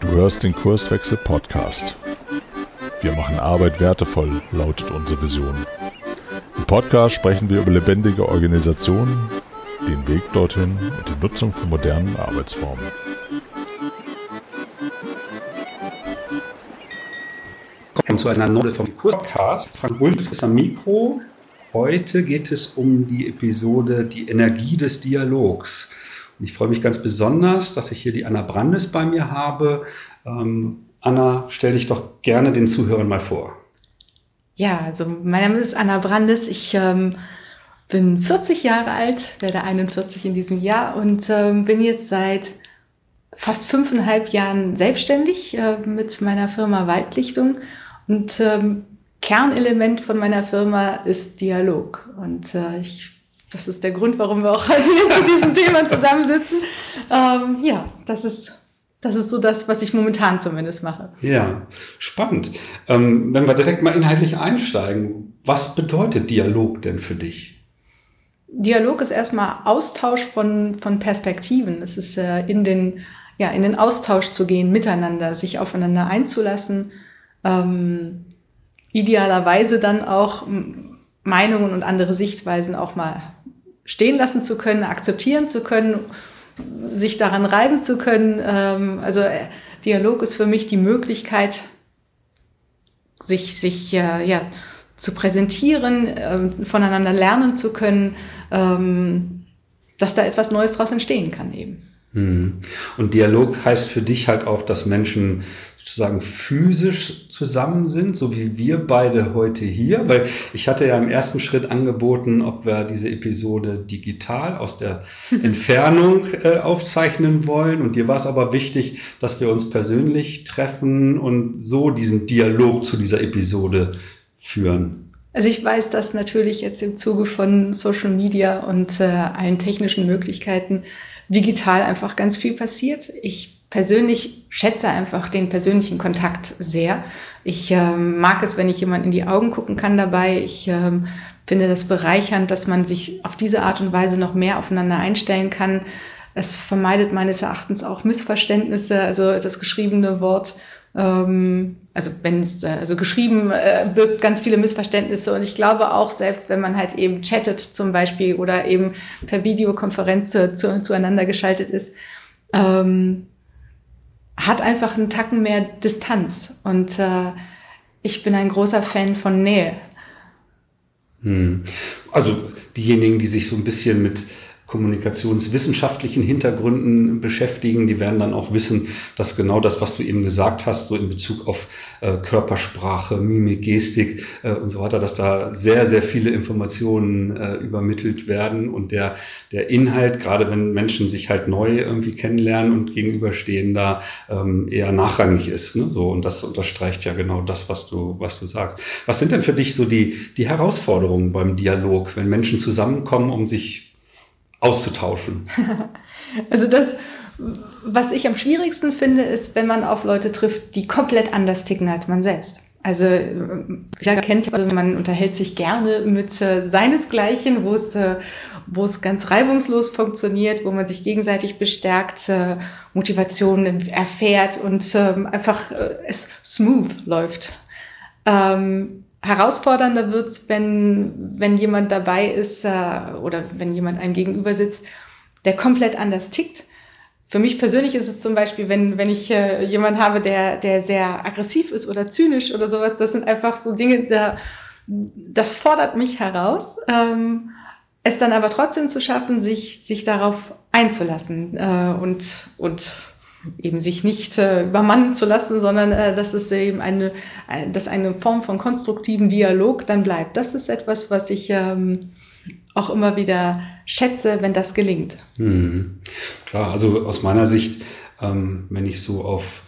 Du hörst den Kurswechsel Podcast. Wir machen Arbeit wertevoll, lautet unsere Vision. Im Podcast sprechen wir über lebendige Organisationen, den Weg dorthin und die Nutzung von modernen Arbeitsformen. Willkommen zu einer neuen vom Podcast. Frank Wulff ist am Mikro. Heute geht es um die Episode Die Energie des Dialogs. Und ich freue mich ganz besonders, dass ich hier die Anna Brandes bei mir habe. Ähm, Anna, stell dich doch gerne den Zuhörern mal vor. Ja, also mein Name ist Anna Brandes. Ich ähm, bin 40 Jahre alt, werde 41 in diesem Jahr und ähm, bin jetzt seit fast fünfeinhalb Jahren selbstständig äh, mit meiner Firma Waldlichtung und ähm, Kernelement von meiner Firma ist Dialog. Und äh, ich, das ist der Grund, warum wir auch heute hier zu diesem Thema zusammensitzen. Ähm, ja, das ist, das ist so das, was ich momentan zumindest mache. Ja, spannend. Ähm, wenn wir direkt mal inhaltlich einsteigen, was bedeutet Dialog denn für dich? Dialog ist erstmal Austausch von, von Perspektiven. Es ist äh, in, den, ja, in den Austausch zu gehen, miteinander, sich aufeinander einzulassen. Ähm, idealerweise dann auch Meinungen und andere Sichtweisen auch mal stehen lassen zu können, akzeptieren zu können, sich daran reiben zu können. Ähm, also äh, Dialog ist für mich die Möglichkeit, sich, sich äh, ja, zu präsentieren, ähm, voneinander lernen zu können, ähm, dass da etwas Neues daraus entstehen kann eben. Hm. Und Dialog heißt für dich halt auch, dass Menschen sozusagen physisch zusammen sind, so wie wir beide heute hier, weil ich hatte ja im ersten Schritt angeboten, ob wir diese Episode digital aus der Entfernung äh, aufzeichnen wollen und dir war es aber wichtig, dass wir uns persönlich treffen und so diesen Dialog zu dieser Episode führen. Also ich weiß, dass natürlich jetzt im Zuge von Social Media und äh, allen technischen Möglichkeiten digital einfach ganz viel passiert. Ich persönlich schätze einfach den persönlichen Kontakt sehr. Ich ähm, mag es, wenn ich jemand in die Augen gucken kann dabei. Ich ähm, finde das bereichernd, dass man sich auf diese Art und Weise noch mehr aufeinander einstellen kann. Es vermeidet meines Erachtens auch Missverständnisse. Also das geschriebene Wort, ähm, also wenn es, äh, also geschrieben äh, birgt ganz viele Missverständnisse. Und ich glaube auch, selbst wenn man halt eben chattet zum Beispiel oder eben per Videokonferenz zu, zu, zueinander geschaltet ist, ähm, hat einfach einen Tacken mehr Distanz. Und äh, ich bin ein großer Fan von Nähe. Hm. Also diejenigen, die sich so ein bisschen mit kommunikationswissenschaftlichen Hintergründen beschäftigen, die werden dann auch wissen, dass genau das, was du eben gesagt hast, so in Bezug auf äh, Körpersprache, Mimik, Gestik äh, und so weiter, dass da sehr, sehr viele Informationen äh, übermittelt werden und der, der Inhalt, gerade wenn Menschen sich halt neu irgendwie kennenlernen und gegenüberstehen, da ähm, eher nachrangig ist. Ne? So, und das unterstreicht ja genau das, was du, was du sagst. Was sind denn für dich so die, die Herausforderungen beim Dialog, wenn Menschen zusammenkommen, um sich auszutauschen? Also das, was ich am schwierigsten finde, ist, wenn man auf Leute trifft, die komplett anders ticken als man selbst. Also ja, kennt also man unterhält sich gerne mit äh, seinesgleichen, wo es äh, wo es ganz reibungslos funktioniert, wo man sich gegenseitig bestärkt, äh, Motivationen erfährt und ähm, einfach äh, es smooth läuft. Ähm, herausfordernder wird's, wenn, wenn jemand dabei ist äh, oder wenn jemand einem gegenüber sitzt, der komplett anders tickt. Für mich persönlich ist es zum Beispiel, wenn, wenn ich äh, jemand habe, der, der sehr aggressiv ist oder zynisch oder sowas, das sind einfach so Dinge, da, das fordert mich heraus. Ähm, es dann aber trotzdem zu schaffen, sich, sich darauf einzulassen äh, und, und eben sich nicht äh, übermannen zu lassen, sondern äh, dass es eben eine, äh, dass eine Form von konstruktiven Dialog dann bleibt. Das ist etwas, was ich ähm, auch immer wieder schätze, wenn das gelingt. Hm. Klar, also aus meiner Sicht, ähm, wenn ich so auf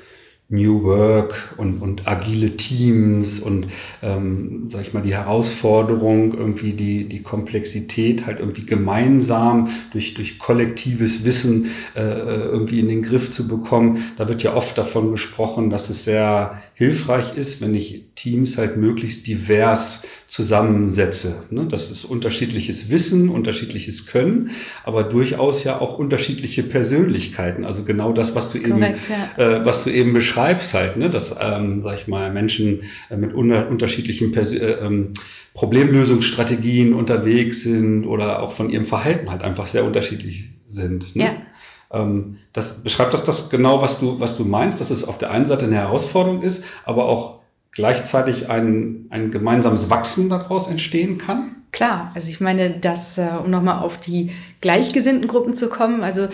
New Work und, und agile Teams und, ähm, sag ich mal, die Herausforderung, irgendwie die, die Komplexität halt irgendwie gemeinsam durch, durch kollektives Wissen äh, irgendwie in den Griff zu bekommen. Da wird ja oft davon gesprochen, dass es sehr hilfreich ist, wenn ich Teams halt möglichst divers zusammensetze. Ne? Das ist unterschiedliches Wissen, unterschiedliches Können, aber durchaus ja auch unterschiedliche Persönlichkeiten. Also genau das, was du Correct, eben, ja. äh, was du eben beschreibst halt, ne? dass, ähm, sag ich mal, Menschen äh, mit un unterschiedlichen Pers äh, ähm, Problemlösungsstrategien unterwegs sind oder auch von ihrem Verhalten halt einfach sehr unterschiedlich sind. Ne? Ja. Ähm, das beschreibt das das genau, was du, was du meinst, dass es auf der einen Seite eine Herausforderung ist, aber auch gleichzeitig ein, ein gemeinsames Wachsen daraus entstehen kann? Klar, also ich meine, dass, äh, um nochmal auf die gleichgesinnten Gruppen zu kommen, also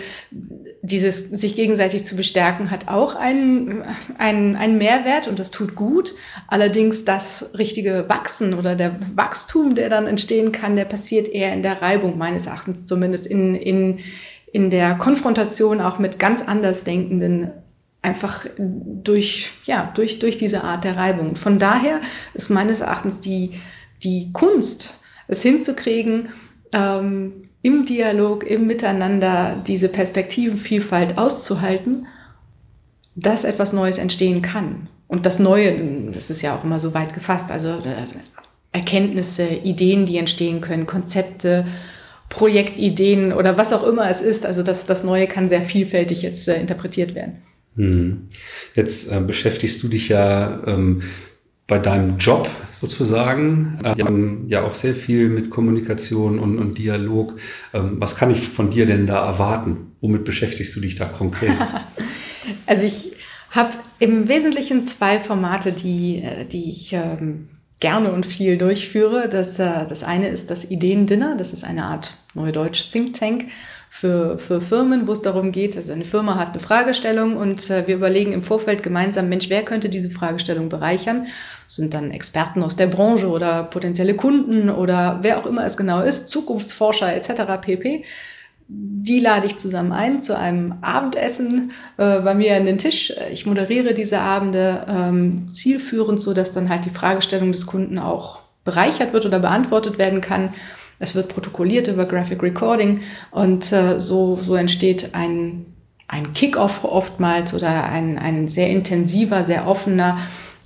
dieses sich gegenseitig zu bestärken hat auch einen, einen, einen Mehrwert und das tut gut. Allerdings das richtige Wachsen oder der Wachstum, der dann entstehen kann, der passiert eher in der Reibung meines Erachtens, zumindest in, in, in der Konfrontation auch mit ganz anders denkenden einfach durch, ja, durch, durch diese Art der Reibung. Von daher ist meines Erachtens die, die Kunst, es hinzukriegen, ähm, im Dialog, im Miteinander diese Perspektivenvielfalt auszuhalten, dass etwas Neues entstehen kann. Und das Neue, das ist ja auch immer so weit gefasst, also äh, Erkenntnisse, Ideen, die entstehen können, Konzepte, Projektideen oder was auch immer es ist. Also das, das Neue kann sehr vielfältig jetzt äh, interpretiert werden. Hm. Jetzt äh, beschäftigst du dich ja ähm, bei deinem Job sozusagen äh, ja auch sehr viel mit Kommunikation und, und Dialog. Ähm, was kann ich von dir denn da erwarten? Womit beschäftigst du dich da konkret? also ich habe im Wesentlichen zwei Formate, die, äh, die ich ähm, gerne und viel durchführe. Das, äh, das eine ist das Ideendinner. Das ist eine Art Neudeutsch Think Tank für, für Firmen, wo es darum geht, also eine Firma hat eine Fragestellung und äh, wir überlegen im Vorfeld gemeinsam, Mensch, wer könnte diese Fragestellung bereichern? Das sind dann Experten aus der Branche oder potenzielle Kunden oder wer auch immer es genau ist, Zukunftsforscher etc. pp. Die lade ich zusammen ein zu einem Abendessen äh, bei mir an den Tisch. Ich moderiere diese Abende ähm, zielführend, so dass dann halt die Fragestellung des Kunden auch bereichert wird oder beantwortet werden kann. Es wird protokolliert über Graphic Recording und äh, so, so entsteht ein, ein Kick-off oftmals oder ein, ein sehr intensiver, sehr offener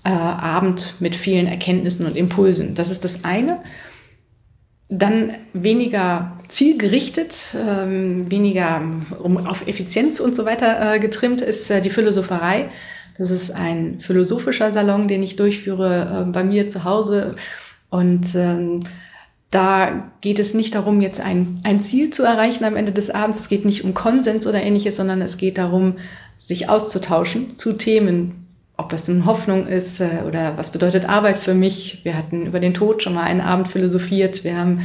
äh, Abend mit vielen Erkenntnissen und Impulsen. Das ist das eine. Dann weniger zielgerichtet, ähm, weniger um, auf Effizienz und so weiter äh, getrimmt ist äh, die Philosopherei. Das ist ein philosophischer Salon, den ich durchführe äh, bei mir zu Hause. Und ähm, da geht es nicht darum, jetzt ein, ein Ziel zu erreichen am Ende des Abends. Es geht nicht um Konsens oder ähnliches, sondern es geht darum, sich auszutauschen zu Themen, ob das eine Hoffnung ist äh, oder was bedeutet Arbeit für mich. Wir hatten über den Tod schon mal einen Abend philosophiert. Wir haben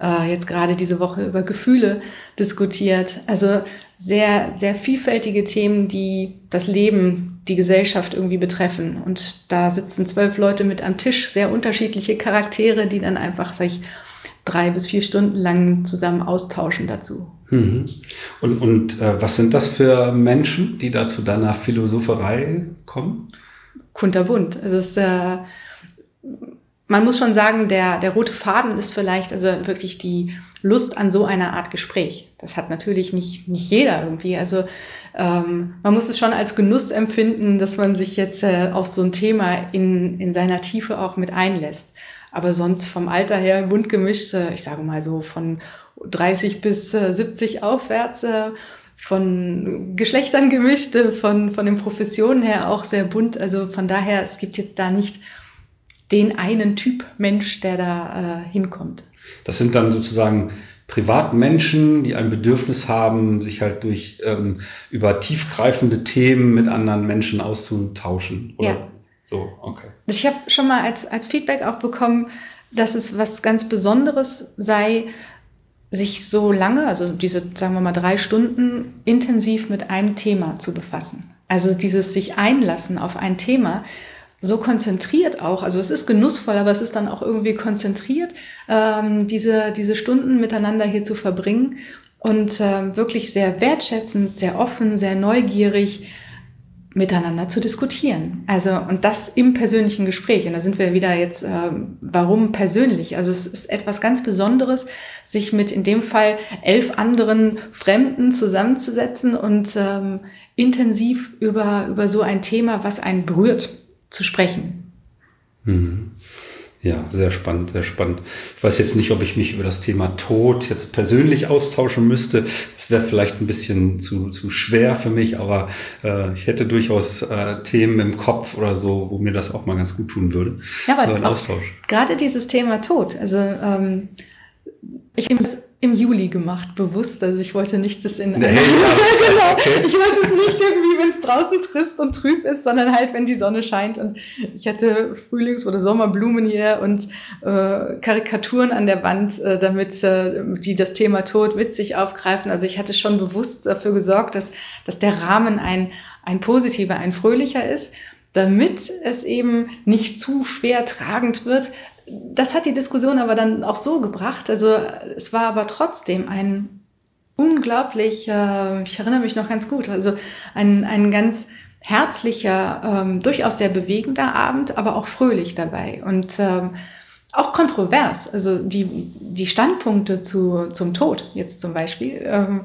äh, jetzt gerade diese Woche über Gefühle diskutiert. Also sehr, sehr vielfältige Themen, die das Leben die Gesellschaft irgendwie betreffen. Und da sitzen zwölf Leute mit am Tisch, sehr unterschiedliche Charaktere, die dann einfach sich drei bis vier Stunden lang zusammen austauschen dazu. Mhm. Und, und äh, was sind das für Menschen, die da zu deiner Philosopherei kommen? Kunterbunt. Also es ist äh, man muss schon sagen, der, der rote Faden ist vielleicht also wirklich die Lust an so einer Art Gespräch. Das hat natürlich nicht, nicht jeder irgendwie. Also ähm, man muss es schon als Genuss empfinden, dass man sich jetzt äh, auf so ein Thema in, in seiner Tiefe auch mit einlässt. Aber sonst vom Alter her bunt gemischt, äh, ich sage mal so von 30 bis äh, 70 aufwärts, äh, von Geschlechtern gemischt, äh, von, von den Professionen her auch sehr bunt. Also von daher, es gibt jetzt da nicht den einen Typ Mensch, der da äh, hinkommt. Das sind dann sozusagen Privatmenschen, die ein Bedürfnis haben, sich halt durch ähm, über tiefgreifende Themen mit anderen Menschen auszutauschen. Oder ja. so, okay. Ich habe schon mal als, als Feedback auch bekommen, dass es was ganz Besonderes sei, sich so lange, also diese, sagen wir mal, drei Stunden intensiv mit einem Thema zu befassen. Also dieses sich einlassen auf ein Thema, so konzentriert auch, also es ist genussvoll, aber es ist dann auch irgendwie konzentriert, ähm, diese, diese Stunden miteinander hier zu verbringen und äh, wirklich sehr wertschätzend, sehr offen, sehr neugierig, miteinander zu diskutieren. Also, und das im persönlichen Gespräch. Und da sind wir wieder jetzt, äh, warum persönlich? Also, es ist etwas ganz Besonderes, sich mit in dem Fall elf anderen Fremden zusammenzusetzen und ähm, intensiv über, über so ein Thema, was einen berührt, zu sprechen. Mhm. Ja, sehr spannend, sehr spannend. Ich weiß jetzt nicht, ob ich mich über das Thema Tod jetzt persönlich austauschen müsste. Das wäre vielleicht ein bisschen zu, zu schwer für mich, aber äh, ich hätte durchaus äh, Themen im Kopf oder so, wo mir das auch mal ganz gut tun würde. Ja, aber so ein Austausch. gerade dieses Thema Tod, also ähm, ich nehme das im Juli gemacht, bewusst. Also ich wollte nicht das in. Nee, genau. Okay. Ich wollte es nicht irgendwie, wenn es draußen trist und trüb ist, sondern halt, wenn die Sonne scheint. Und ich hatte Frühlings- oder Sommerblumen hier und äh, Karikaturen an der Wand, äh, damit äh, die das Thema Tod witzig aufgreifen. Also ich hatte schon bewusst dafür gesorgt, dass, dass der Rahmen ein, ein positiver, ein fröhlicher ist damit es eben nicht zu schwer tragend wird, das hat die Diskussion aber dann auch so gebracht. Also es war aber trotzdem ein unglaublich, äh, ich erinnere mich noch ganz gut, also ein, ein ganz herzlicher, ähm, durchaus sehr bewegender Abend, aber auch fröhlich dabei und ähm, auch kontrovers. Also die, die Standpunkte zu, zum Tod jetzt zum Beispiel. Ähm,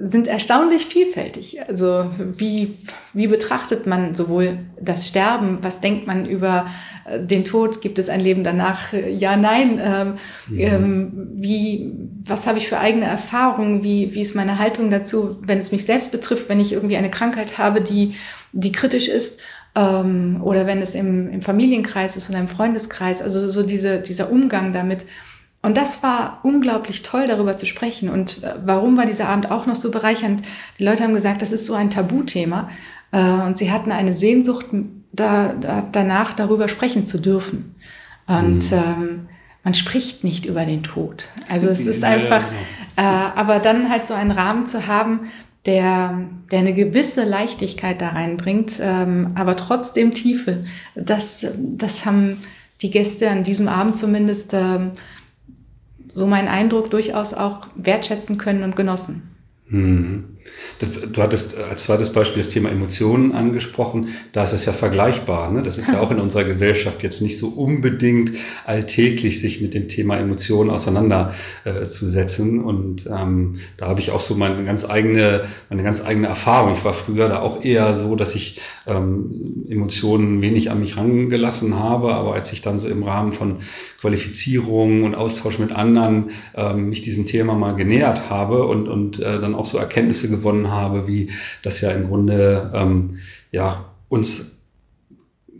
sind erstaunlich vielfältig. Also wie, wie betrachtet man sowohl das Sterben, was denkt man über äh, den Tod, gibt es ein Leben danach? Ja, nein. Ähm, ja. Ähm, wie, was habe ich für eigene Erfahrungen? Wie, wie ist meine Haltung dazu, wenn es mich selbst betrifft, wenn ich irgendwie eine Krankheit habe, die, die kritisch ist? Ähm, oder wenn es im, im Familienkreis ist oder im Freundeskreis? Also so diese, dieser Umgang damit und das war unglaublich toll, darüber zu sprechen. Und äh, warum war dieser Abend auch noch so bereichernd? Die Leute haben gesagt, das ist so ein Tabuthema. Äh, und sie hatten eine Sehnsucht da, da, danach, darüber sprechen zu dürfen. Und mhm. ähm, man spricht nicht über den Tod. Also es ist einfach, genau. äh, aber dann halt so einen Rahmen zu haben, der, der eine gewisse Leichtigkeit da reinbringt, ähm, aber trotzdem Tiefe. Das, das haben die Gäste an diesem Abend zumindest ähm, so mein Eindruck durchaus auch wertschätzen können und genossen. Mhm. Du hattest als zweites Beispiel das Thema Emotionen angesprochen. Da ist es ja vergleichbar. Ne? Das ist ja auch in unserer Gesellschaft jetzt nicht so unbedingt alltäglich, sich mit dem Thema Emotionen auseinanderzusetzen. Äh, und ähm, da habe ich auch so meine ganz eigene, meine ganz eigene Erfahrung. Ich war früher da auch eher so, dass ich ähm, Emotionen wenig an mich rangelassen habe. Aber als ich dann so im Rahmen von Qualifizierung und Austausch mit anderen ähm, mich diesem Thema mal genähert habe und, und äh, dann auch so Erkenntnisse gewonnen habe, wie das ja im Grunde ähm, ja uns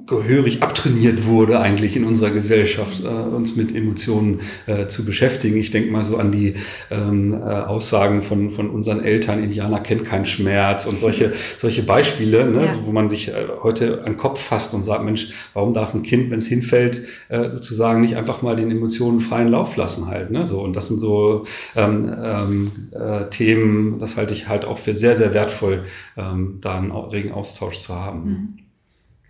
gehörig abtrainiert wurde, eigentlich in unserer Gesellschaft, äh, uns mit Emotionen äh, zu beschäftigen. Ich denke mal so an die ähm, äh, Aussagen von, von unseren Eltern, Indianer kennt keinen Schmerz und solche, solche Beispiele, ne, ja. so, wo man sich äh, heute an den Kopf fasst und sagt, Mensch, warum darf ein Kind, wenn es hinfällt, äh, sozusagen nicht einfach mal den Emotionen freien Lauf lassen halt. Ne? So, und das sind so ähm, ähm, äh, Themen, das halte ich halt auch für sehr, sehr wertvoll, ähm, da einen regen Austausch zu haben. Mhm.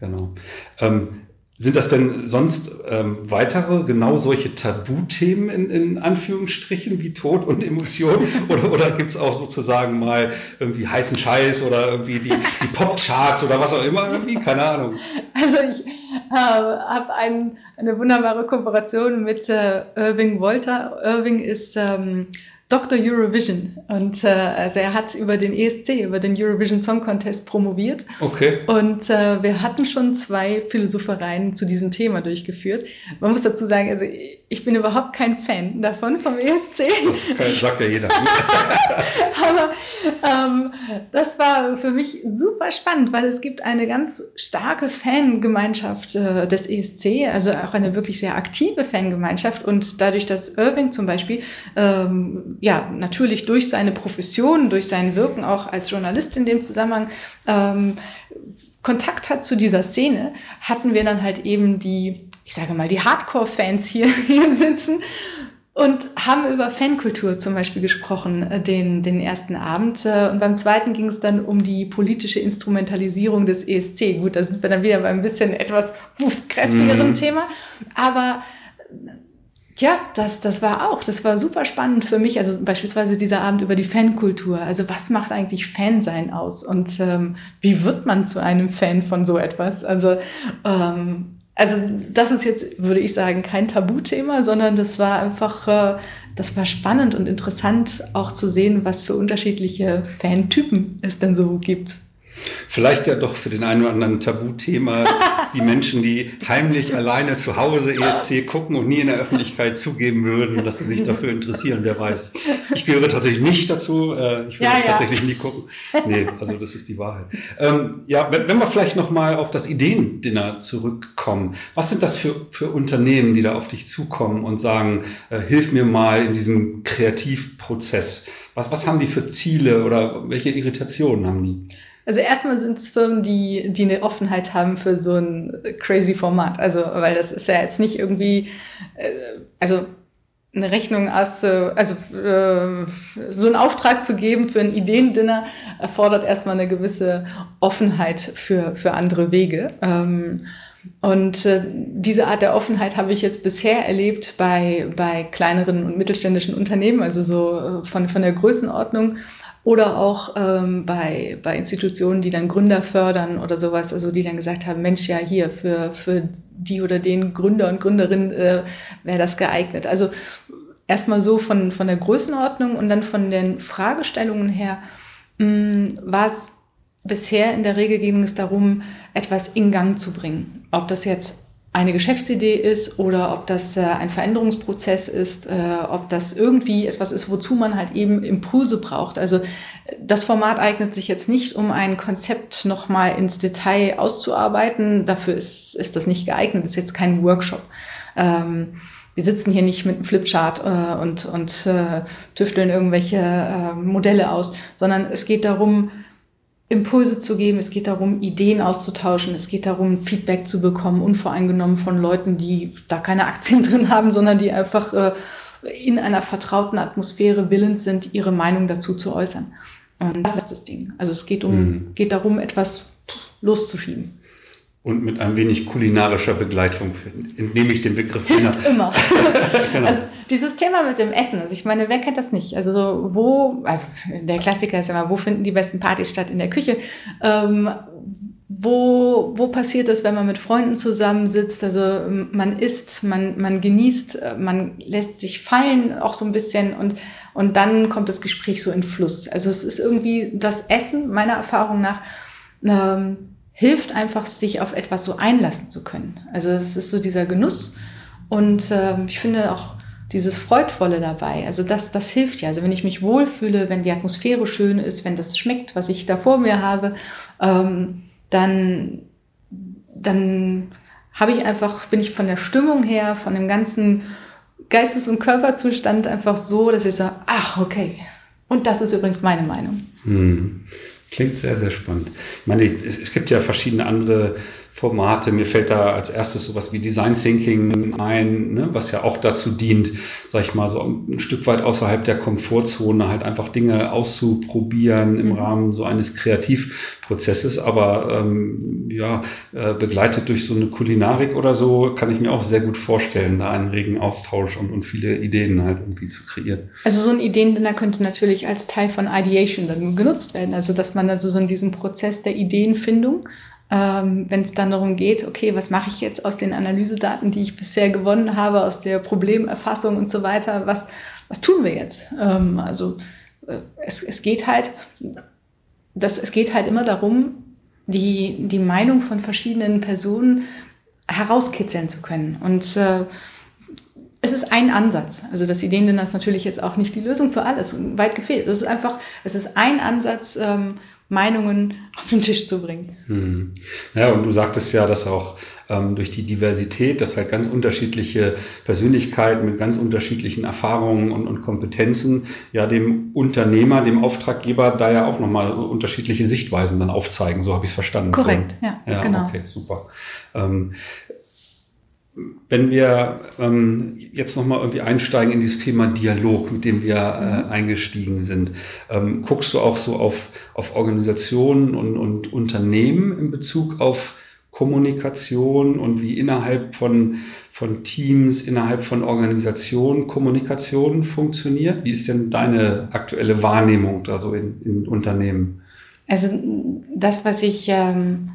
Genau. Ähm, sind das denn sonst ähm, weitere, genau solche Tabuthemen in, in Anführungsstrichen wie Tod und Emotionen? Oder, oder gibt es auch sozusagen mal irgendwie heißen Scheiß oder irgendwie die, die Popcharts oder was auch immer irgendwie? Keine Ahnung. Also ich äh, habe ein, eine wunderbare Kooperation mit äh, Irving Wolter. Irving ist ähm, Dr. Eurovision. Und äh, also er hat über den ESC, über den Eurovision Song Contest promoviert. Okay. Und äh, wir hatten schon zwei Philosophereien zu diesem Thema durchgeführt. Man muss dazu sagen, also ich bin überhaupt kein Fan davon vom ESC. Das sagt ja jeder. Aber ähm, das war für mich super spannend, weil es gibt eine ganz starke Fangemeinschaft äh, des ESC, also auch eine wirklich sehr aktive Fangemeinschaft. Und dadurch, dass Irving zum Beispiel ähm, ja, natürlich durch seine Profession, durch sein Wirken auch als Journalist in dem Zusammenhang ähm, Kontakt hat zu dieser Szene, hatten wir dann halt eben die, ich sage mal, die Hardcore-Fans hier, hier sitzen und haben über Fankultur zum Beispiel gesprochen, äh, den, den ersten Abend. Äh, und beim zweiten ging es dann um die politische Instrumentalisierung des ESC. Gut, da sind wir dann wieder bei ein bisschen etwas kräftigeren mhm. Thema. Aber Ja, das, das war auch, das war super spannend für mich. Also beispielsweise dieser Abend über die Fankultur. Also was macht eigentlich Fansein aus und ähm, wie wird man zu einem Fan von so etwas? Also ähm, also das ist jetzt, würde ich sagen, kein Tabuthema, sondern das war einfach, äh, das war spannend und interessant auch zu sehen, was für unterschiedliche Fantypen es denn so gibt. Vielleicht ja doch für den einen oder anderen Tabuthema die Menschen, die heimlich alleine zu Hause ESC gucken und nie in der Öffentlichkeit zugeben würden, dass sie sich dafür interessieren. Wer weiß. Ich gehöre tatsächlich nicht dazu. Äh, ich will ja, das ja. tatsächlich nie gucken. Nee, also das ist die Wahrheit. Ähm, ja, wenn, wenn wir vielleicht nochmal auf das Ideendinner zurückkommen. Was sind das für, für Unternehmen, die da auf dich zukommen und sagen, äh, hilf mir mal in diesem Kreativprozess? Was, was haben die für Ziele oder welche Irritationen haben die? Also erstmal sind es Firmen, die, die eine Offenheit haben für so ein crazy Format. Also, weil das ist ja jetzt nicht irgendwie, äh, also eine Rechnung aus, also äh, so einen Auftrag zu geben für ein Ideendinner erfordert erstmal eine gewisse Offenheit für, für andere Wege. Ähm, und äh, diese Art der Offenheit habe ich jetzt bisher erlebt bei, bei kleineren und mittelständischen Unternehmen, also so äh, von, von der Größenordnung oder auch ähm, bei, bei Institutionen, die dann Gründer fördern oder sowas, also die dann gesagt haben, Mensch, ja hier, für, für die oder den Gründer und Gründerin äh, wäre das geeignet. Also erstmal so von, von der Größenordnung und dann von den Fragestellungen her mh, war es bisher in der Regel ging es darum, etwas in Gang zu bringen. Ob das jetzt eine Geschäftsidee ist oder ob das äh, ein Veränderungsprozess ist, äh, ob das irgendwie etwas ist, wozu man halt eben Impulse braucht. Also das Format eignet sich jetzt nicht, um ein Konzept nochmal ins Detail auszuarbeiten. Dafür ist, ist das nicht geeignet. Das ist jetzt kein Workshop. Ähm, wir sitzen hier nicht mit einem Flipchart äh, und, und äh, tüfteln irgendwelche äh, Modelle aus, sondern es geht darum, Impulse zu geben, es geht darum, Ideen auszutauschen, es geht darum, Feedback zu bekommen, unvoreingenommen von Leuten, die da keine Aktien drin haben, sondern die einfach äh, in einer vertrauten Atmosphäre willens sind, ihre Meinung dazu zu äußern. Und das ist das Ding. Also es geht um, mhm. geht darum, etwas loszuschieben. Und mit ein wenig kulinarischer Begleitung entnehme ich den Begriff. Hilft immer. genau. also, dieses Thema mit dem Essen, also ich meine, wer kennt das nicht? Also so, wo, also der Klassiker ist immer, wo finden die besten Partys statt in der Küche? Ähm, wo, wo passiert das, wenn man mit Freunden zusammensitzt? Also man isst, man, man genießt, man lässt sich fallen auch so ein bisschen und, und dann kommt das Gespräch so in Fluss. Also es ist irgendwie das Essen, meiner Erfahrung nach, ähm, hilft einfach, sich auf etwas so einlassen zu können. Also es ist so dieser Genuss und äh, ich finde auch dieses Freudvolle dabei. Also das, das hilft ja. Also wenn ich mich wohlfühle, wenn die Atmosphäre schön ist, wenn das schmeckt, was ich da vor mir habe, ähm, dann, dann habe ich einfach, bin ich von der Stimmung her, von dem ganzen Geistes- und Körperzustand einfach so, dass ich sage, ach, okay. Und das ist übrigens meine Meinung. Hm. Klingt sehr, sehr spannend. Ich meine, es, es, gibt ja verschiedene andere Formate. Mir fällt da als erstes sowas wie Design Thinking ein, ne, was ja auch dazu dient, sag ich mal, so ein Stück weit außerhalb der Komfortzone halt einfach Dinge auszuprobieren im mhm. Rahmen so eines Kreativprozesses. Aber ähm, ja, äh, begleitet durch so eine Kulinarik oder so, kann ich mir auch sehr gut vorstellen, da einen regen Austausch und, und viele Ideen halt irgendwie zu kreieren. Also so ein Ideendinner könnte natürlich als Teil von Ideation dann genutzt werden. Also dass man also so in diesem Prozess der Ideenfindung ähm, wenn es dann darum geht, okay, was mache ich jetzt aus den Analysedaten, die ich bisher gewonnen habe, aus der Problemerfassung und so weiter, was, was tun wir jetzt? Ähm, also äh, es, es geht halt, das, es geht halt immer darum, die, die Meinung von verschiedenen Personen herauskitzeln zu können. Und äh, es ist ein Ansatz. Also das Ideendinner ist natürlich jetzt auch nicht die Lösung für alles, weit gefehlt. Es ist einfach, es ist ein Ansatz, ähm, Meinungen auf den Tisch zu bringen. Hm. Ja, und du sagtest ja, dass auch ähm, durch die Diversität, dass halt ganz unterschiedliche Persönlichkeiten mit ganz unterschiedlichen Erfahrungen und, und Kompetenzen ja dem Unternehmer, dem Auftraggeber da ja auch nochmal unterschiedliche Sichtweisen dann aufzeigen. So habe ich es verstanden. Korrekt, ja, ja, genau. Okay, super. Ähm, wenn wir ähm, jetzt nochmal irgendwie einsteigen in dieses Thema Dialog, mit dem wir äh, mhm. eingestiegen sind, ähm, guckst du auch so auf, auf Organisationen und, und Unternehmen in Bezug auf Kommunikation und wie innerhalb von, von Teams, innerhalb von Organisationen Kommunikation funktioniert? Wie ist denn deine aktuelle Wahrnehmung da so in, in Unternehmen? Also das, was ich ähm,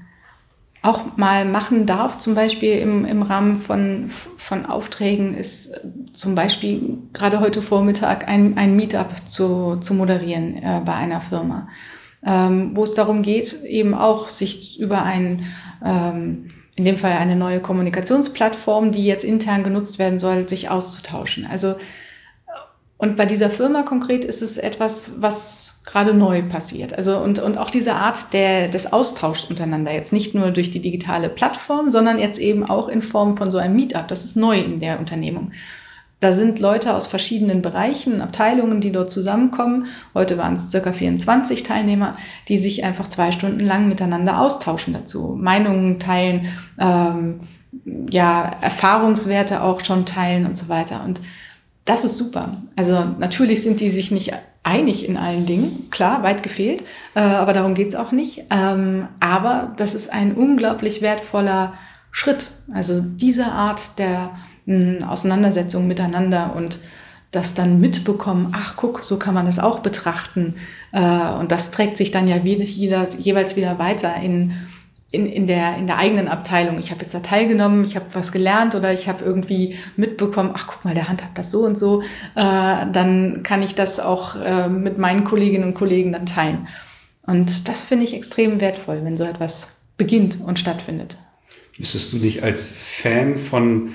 auch mal machen darf, zum Beispiel im, im Rahmen von, von Aufträgen, ist zum Beispiel gerade heute Vormittag ein, ein Meetup zu, zu moderieren äh, bei einer Firma, ähm, wo es darum geht, eben auch sich über ein, ähm, in dem Fall eine neue Kommunikationsplattform, die jetzt intern genutzt werden soll, sich auszutauschen. Also und bei dieser Firma konkret ist es etwas, was gerade neu passiert. Also und, und auch diese Art der, des Austauschs untereinander, jetzt nicht nur durch die digitale Plattform, sondern jetzt eben auch in Form von so einem Meetup. Das ist neu in der Unternehmung. Da sind Leute aus verschiedenen Bereichen, Abteilungen, die dort zusammenkommen. Heute waren es circa 24 Teilnehmer, die sich einfach zwei Stunden lang miteinander austauschen dazu, Meinungen teilen, ähm, ja, Erfahrungswerte auch schon teilen und so weiter. Und das ist super. Also natürlich sind die sich nicht einig in allen Dingen, klar, weit gefehlt, äh, aber darum geht's auch nicht. Ähm, aber das ist ein unglaublich wertvoller Schritt. Also diese Art der mh, hm, Auseinandersetzung miteinander und das dann mitbekommen, ach guck, so kann man das auch betrachten. Äh, und das trägt sich dann ja wieder, jeweils wieder weiter in in, in, der, in der eigenen Abteilung. Ich habe jetzt da teilgenommen, ich habe was gelernt oder ich habe irgendwie mitbekommen, ach guck mal, der handhabt das so und so, äh, dann kann ich das auch äh, mit meinen Kolleginnen und Kollegen dann teilen. Und das finde ich extrem wertvoll, wenn so etwas beginnt und stattfindet. Müsstest du dich als Fan von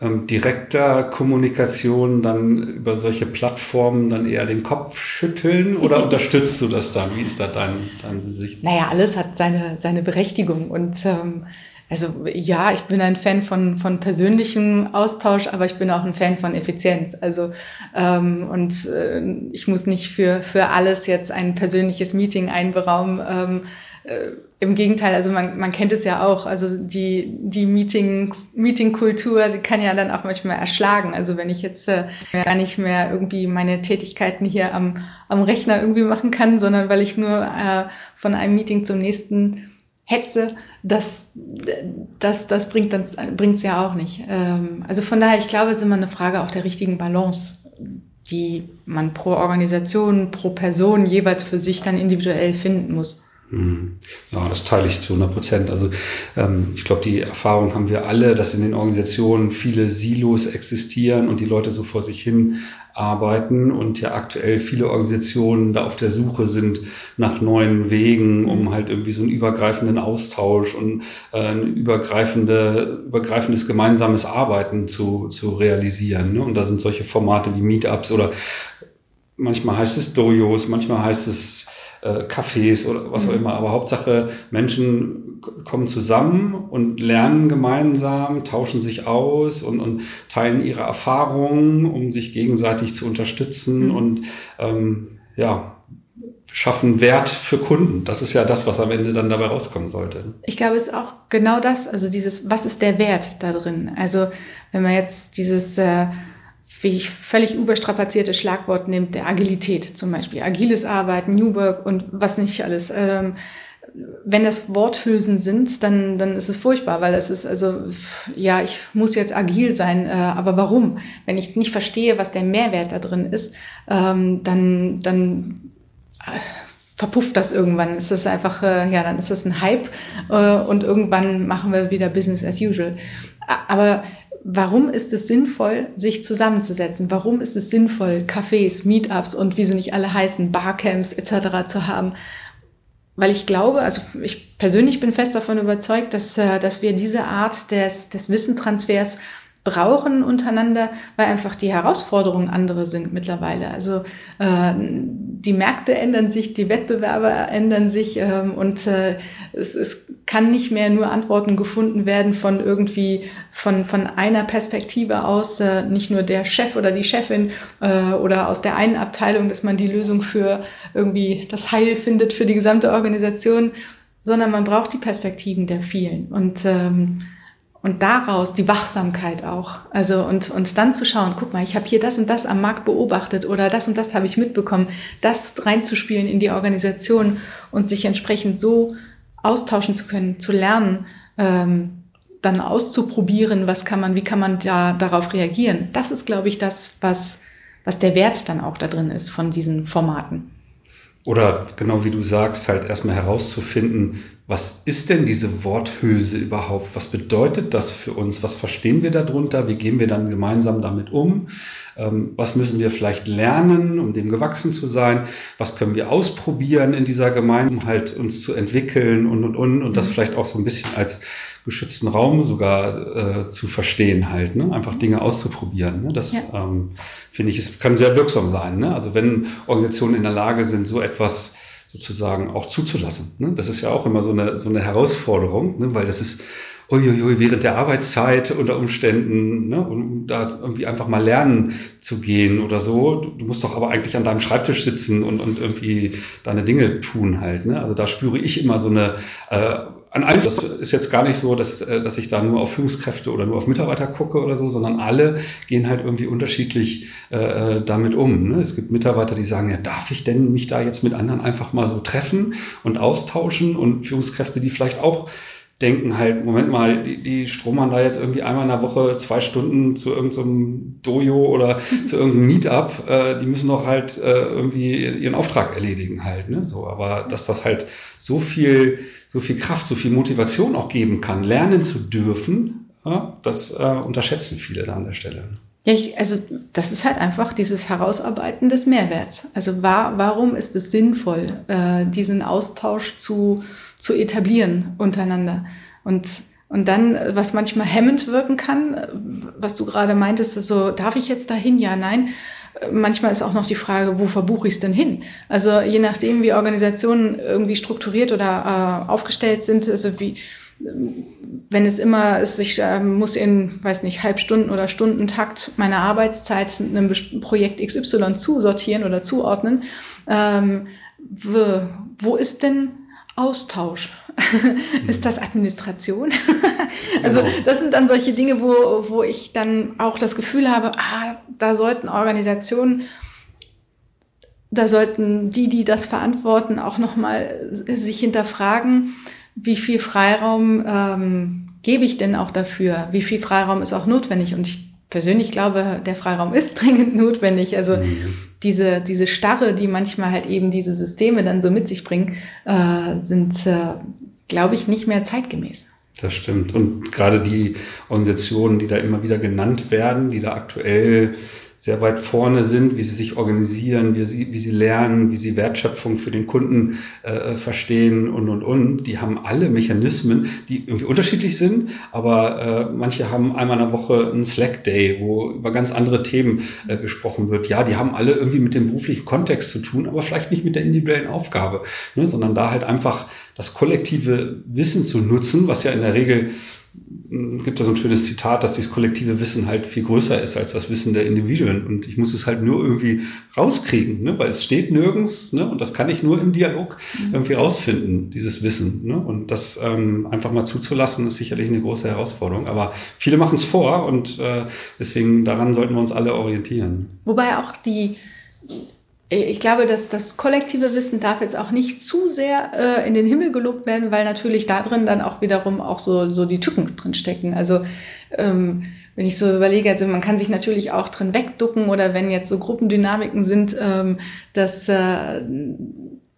ähm, direkter Kommunikation dann über solche Plattformen dann eher den Kopf schütteln oder unterstützt du das dann? Wie ist da dein, deine Sicht? Naja, alles hat seine, seine Berechtigung und ähm, also ja, ich bin ein Fan von, von persönlichem Austausch, aber ich bin auch ein Fan von Effizienz. Also ähm, und äh, ich muss nicht für, für alles jetzt ein persönliches Meeting einberaumen. Ähm, äh, Im Gegenteil, also man, man kennt es ja auch, also die, die Meetings, Meetingkultur die kann ja dann auch manchmal erschlagen. Also wenn ich jetzt äh, gar nicht mehr irgendwie meine Tätigkeiten hier am, am Rechner irgendwie machen kann, sondern weil ich nur äh, von einem Meeting zum nächsten hetze, das, das, das bringt dann bringt's ja auch nicht. Ähm, also von daher, ich glaube, es ist immer eine Frage auch der richtigen Balance, die man pro Organisation, pro Person jeweils für sich dann individuell finden muss. Hm. Ja, das teile ich zu 100 Prozent. Also ähm, ich glaube, die Erfahrung haben wir alle, dass in den Organisationen viele Silos existieren und die Leute so vor sich hin arbeiten und ja aktuell viele Organisationen da auf der Suche sind nach neuen Wegen, um halt irgendwie so einen übergreifenden Austausch und äh, ein übergreifende, übergreifendes gemeinsames Arbeiten zu, zu realisieren. Ne? Und da sind solche Formate wie Meetups oder manchmal heißt es Dojos, manchmal heißt es äh, Cafés oder was auch mhm. immer. Aber Hauptsache, Menschen kommen zusammen und lernen gemeinsam, tauschen sich aus und, und teilen ihre Erfahrungen, um sich gegenseitig zu unterstützen mhm. und ähm, ja, schaffen Wert für Kunden. Das ist ja das, was am Ende dann dabei rauskommen sollte. Ich glaube, es ist auch genau das, also dieses, was ist der Wert da drin? Also wenn man jetzt dieses äh, ich völlig überstrapazierte Schlagwort nimmt, der Agilität zum Beispiel. Agiles Arbeiten, New Work und was nicht alles. Ähm, wenn das Worthülsen sind, dann, dann ist es furchtbar, weil es ist also, ja, ich muss jetzt agil sein, äh, aber warum? Wenn ich nicht verstehe, was der Mehrwert da drin ist, ähm, dann, dann äh, verpufft das irgendwann. Es ist einfach, äh, ja, dann ist das ein Hype äh, und irgendwann machen wir wieder Business as usual. Aber warum ist es sinnvoll, sich zusammenzusetzen? Warum ist es sinnvoll, Cafés, Meetups und wie sie nicht alle heißen, Barcamps etc. zu haben? Weil ich glaube, also ich persönlich bin fest davon überzeugt, dass, äh, dass wir diese Art des, des Wissentransfers brauchen untereinander, weil einfach die Herausforderungen andere sind mittlerweile. Also äh, die Märkte ändern sich, die Wettbewerber ändern sich ähm, und äh, es, es kann nicht mehr nur Antworten gefunden werden von irgendwie von, von einer Perspektive aus, äh, nicht nur der Chef oder die Chefin äh, oder aus der einen Abteilung, dass man die Lösung für irgendwie das Heil findet für die gesamte Organisation, sondern man braucht die Perspektiven der vielen und ähm, und daraus die Wachsamkeit auch. Also und, und dann zu schauen, guck mal, ich habe hier das und das am Markt beobachtet oder das und das habe ich mitbekommen, das reinzuspielen in die Organisation und sich entsprechend so austauschen zu können, zu lernen, ähm, dann auszuprobieren, was kann man, wie kann man da darauf reagieren. Das ist, glaube ich, das, was, was der Wert dann auch da drin ist von diesen Formaten. Oder genau wie du sagst, halt erstmal herauszufinden, was ist denn diese Worthülse überhaupt? Was bedeutet das für uns? Was verstehen wir darunter? Wie gehen wir dann gemeinsam damit um? Ähm, was müssen wir vielleicht lernen, um dem gewachsen zu sein? Was können wir ausprobieren in dieser Gemeinde, um halt uns zu entwickeln und, und, und, und das mhm. vielleicht auch so ein bisschen als geschützten Raum sogar äh, zu verstehen halt, ne? einfach Dinge auszuprobieren. Ne? Das ja. ähm, finde ich, es kann sehr wirksam sein. Ne? Also wenn Organisationen in der Lage sind, so etwas sozusagen auch zuzulassen. Ne? Das ist ja auch immer so eine, so eine Herausforderung, ne? weil das ist uiuiui, während der Arbeitszeit unter Umständen, ne? um da irgendwie einfach mal lernen zu gehen oder so. Du, du, musst doch aber eigentlich an deinem Schreibtisch sitzen und, und irgendwie deine Dinge tun halt. Ne? Also da spüre ich immer so eine äh, an allen, das ist jetzt gar nicht so, dass, äh, dass ich da nur auf Führungskräfte oder nur auf Mitarbeiter gucke oder so, sondern alle gehen halt irgendwie unterschiedlich äh, äh, damit um. Ne? Es gibt Mitarbeiter, die sagen, ja, darf ich denn mich da jetzt mit anderen einfach mal so treffen und austauschen und Führungskräfte, die vielleicht auch denken halt, Moment mal, die, die stromern da jetzt irgendwie einmal in der Woche zwei Stunden zu irgendeinem so Dojo oder zu irgendeinem Meetup, äh, die müssen doch halt äh, irgendwie ihren Auftrag erledigen halt. Ne? So, aber dass das halt so viel, so viel Kraft, so viel Motivation auch geben kann, lernen zu dürfen, ja, das äh, unterschätzen viele da an der Stelle. Ja, ich, also das ist halt einfach dieses Herausarbeiten des Mehrwerts. Also war, warum ist es sinnvoll, äh, diesen Austausch zu, zu etablieren untereinander? Und, und dann, was manchmal hemmend wirken kann, was du gerade meintest, ist so, darf ich jetzt dahin? Ja, nein. Manchmal ist auch noch die Frage, wo verbuche ich es denn hin? Also je nachdem, wie Organisationen irgendwie strukturiert oder äh, aufgestellt sind, also wie, wenn es immer ist, ich äh, muss in, weiß nicht, Halbstunden oder Stundentakt meiner Arbeitszeit einem Projekt XY zusortieren oder zuordnen, ähm, wo, wo ist denn Austausch? ist das Administration? also genau. das sind dann solche Dinge, wo, wo ich dann auch das Gefühl habe, ah, da sollten Organisationen da sollten die, die das verantworten, auch nochmal sich hinterfragen, wie viel Freiraum ähm, gebe ich denn auch dafür? Wie viel Freiraum ist auch notwendig? Und ich persönlich glaube, der Freiraum ist dringend notwendig. Also mhm. diese, diese Starre, die manchmal halt eben diese Systeme dann so mit sich bringen, äh, sind, äh, glaube ich, nicht mehr zeitgemäß. Das stimmt. Und gerade die Organisationen, die da immer wieder genannt werden, die da aktuell sehr weit vorne sind, wie sie sich organisieren, wie sie, wie sie lernen, wie sie Wertschöpfung für den Kunden äh, verstehen und, und, und. Die haben alle Mechanismen, die irgendwie unterschiedlich sind, aber äh, manche haben einmal in der Woche einen Slack-Day, wo über ganz andere Themen äh, gesprochen wird. Ja, die haben alle irgendwie mit dem beruflichen Kontext zu tun, aber vielleicht nicht mit der individuellen Aufgabe, ne, sondern da halt einfach das kollektive Wissen zu nutzen, was ja in der Regel gibt da so ein schönes Zitat, dass dieses kollektive Wissen halt viel größer ist als das Wissen der Individuen. Und ich muss es halt nur irgendwie rauskriegen, ne? weil es steht nirgends ne? und das kann ich nur im Dialog mhm. irgendwie rausfinden, dieses Wissen. Ne? Und das ähm, einfach mal zuzulassen, ist sicherlich eine große Herausforderung. Aber viele machen es vor und äh, deswegen daran sollten wir uns alle orientieren. Wobei auch die ich glaube, dass das kollektive Wissen darf jetzt auch nicht zu sehr äh, in den Himmel gelobt werden, weil natürlich da drin dann auch wiederum auch so, so die Tücken drin stecken. Also ähm, wenn ich so überlege, also man kann sich natürlich auch drin wegducken oder wenn jetzt so Gruppendynamiken sind, ähm, dass äh,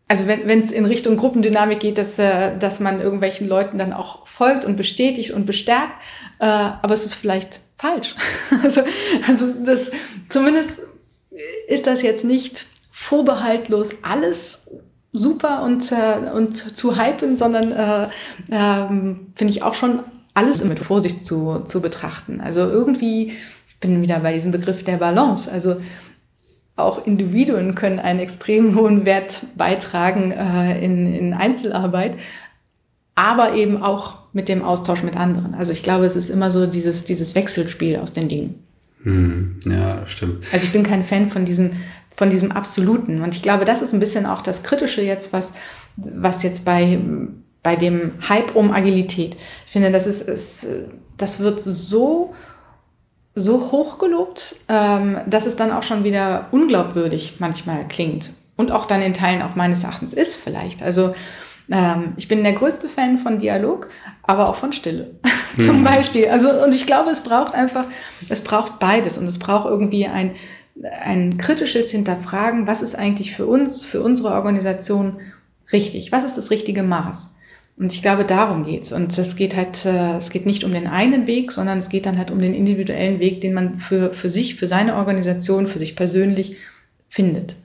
also wenn es in Richtung Gruppendynamik geht, dass, äh, dass man irgendwelchen Leuten dann auch folgt und bestätigt und bestärkt, äh, aber es ist vielleicht falsch. also, also das zumindest ist das jetzt nicht vorbehaltlos alles super und, äh, und zu hypen, sondern äh, äh, finde ich auch schon alles mit Vorsicht zu, zu betrachten. Also irgendwie, ich bin wieder bei diesem Begriff der Balance. Also auch Individuen können einen extrem hohen Wert beitragen äh, in, in Einzelarbeit, aber eben auch mit dem Austausch mit anderen. Also ich glaube, es ist immer so dieses, dieses Wechselspiel aus den Dingen. Hm, ja, das stimmt. Also ich bin kein Fan von diesem, von diesem Absoluten. Und ich glaube, das ist ein bisschen auch das Kritische jetzt, was, was jetzt bei, bei dem Hype um Agilität. Ich finde, das ist, ist das wird so, so hoch gelobt, ähm, dass es dann auch schon wieder unglaubwürdig manchmal klingt. Und auch dann in Teilen auch meines Erachtens ist vielleicht. Also Ähm, ich bin der größte Fan von Dialog, aber auch von Stille mhm. zum Beispiel. Also, und ich glaube, es braucht einfach, es braucht beides und es braucht irgendwie ein, ein kritisches Hinterfragen, was ist eigentlich für uns, für unsere Organisation richtig? Was ist das richtige Maß? Und ich glaube, darum geht's. Und es geht halt, äh, es geht nicht um den einen Weg, sondern es geht dann halt um den individuellen Weg, den man für, für sich, für seine Organisation, für sich persönlich findet.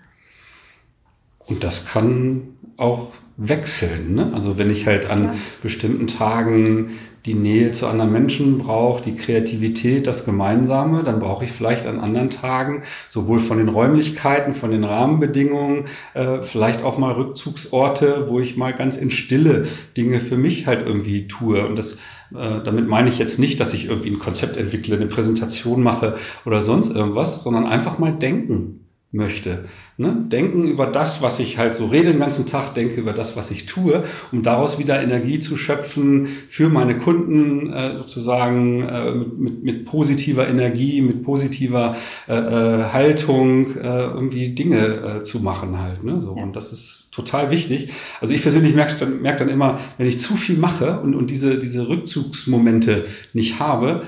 Und das kann auch wechseln. Ne? Also wenn ich halt an ja. bestimmten Tagen die Nähe zu anderen Menschen brauche, die Kreativität, das Gemeinsame, dann brauche ich vielleicht an anderen Tagen sowohl von den Räumlichkeiten, von den Rahmenbedingungen, äh, vielleicht auch mal Rückzugsorte, wo ich mal ganz in Stille Dinge für mich halt irgendwie tue. Und das, äh, damit meine ich jetzt nicht, dass ich irgendwie ein Konzept entwickle, eine Präsentation mache oder sonst irgendwas, sondern einfach mal denken möchte. Ne? Denken über das, was ich halt so rede den ganzen Tag, denke über das, was ich tue, um daraus wieder Energie zu schöpfen für meine Kunden, äh, sozusagen äh, mit, mit, positiver Energie, mit positiver äh, äh Haltung, äh, irgendwie Dinge äh, zu machen halt. Ne? So, ja. Und das ist total wichtig. Also ich persönlich merke dann, merke dann immer, wenn ich zu viel mache und, und diese, diese Rückzugsmomente nicht habe,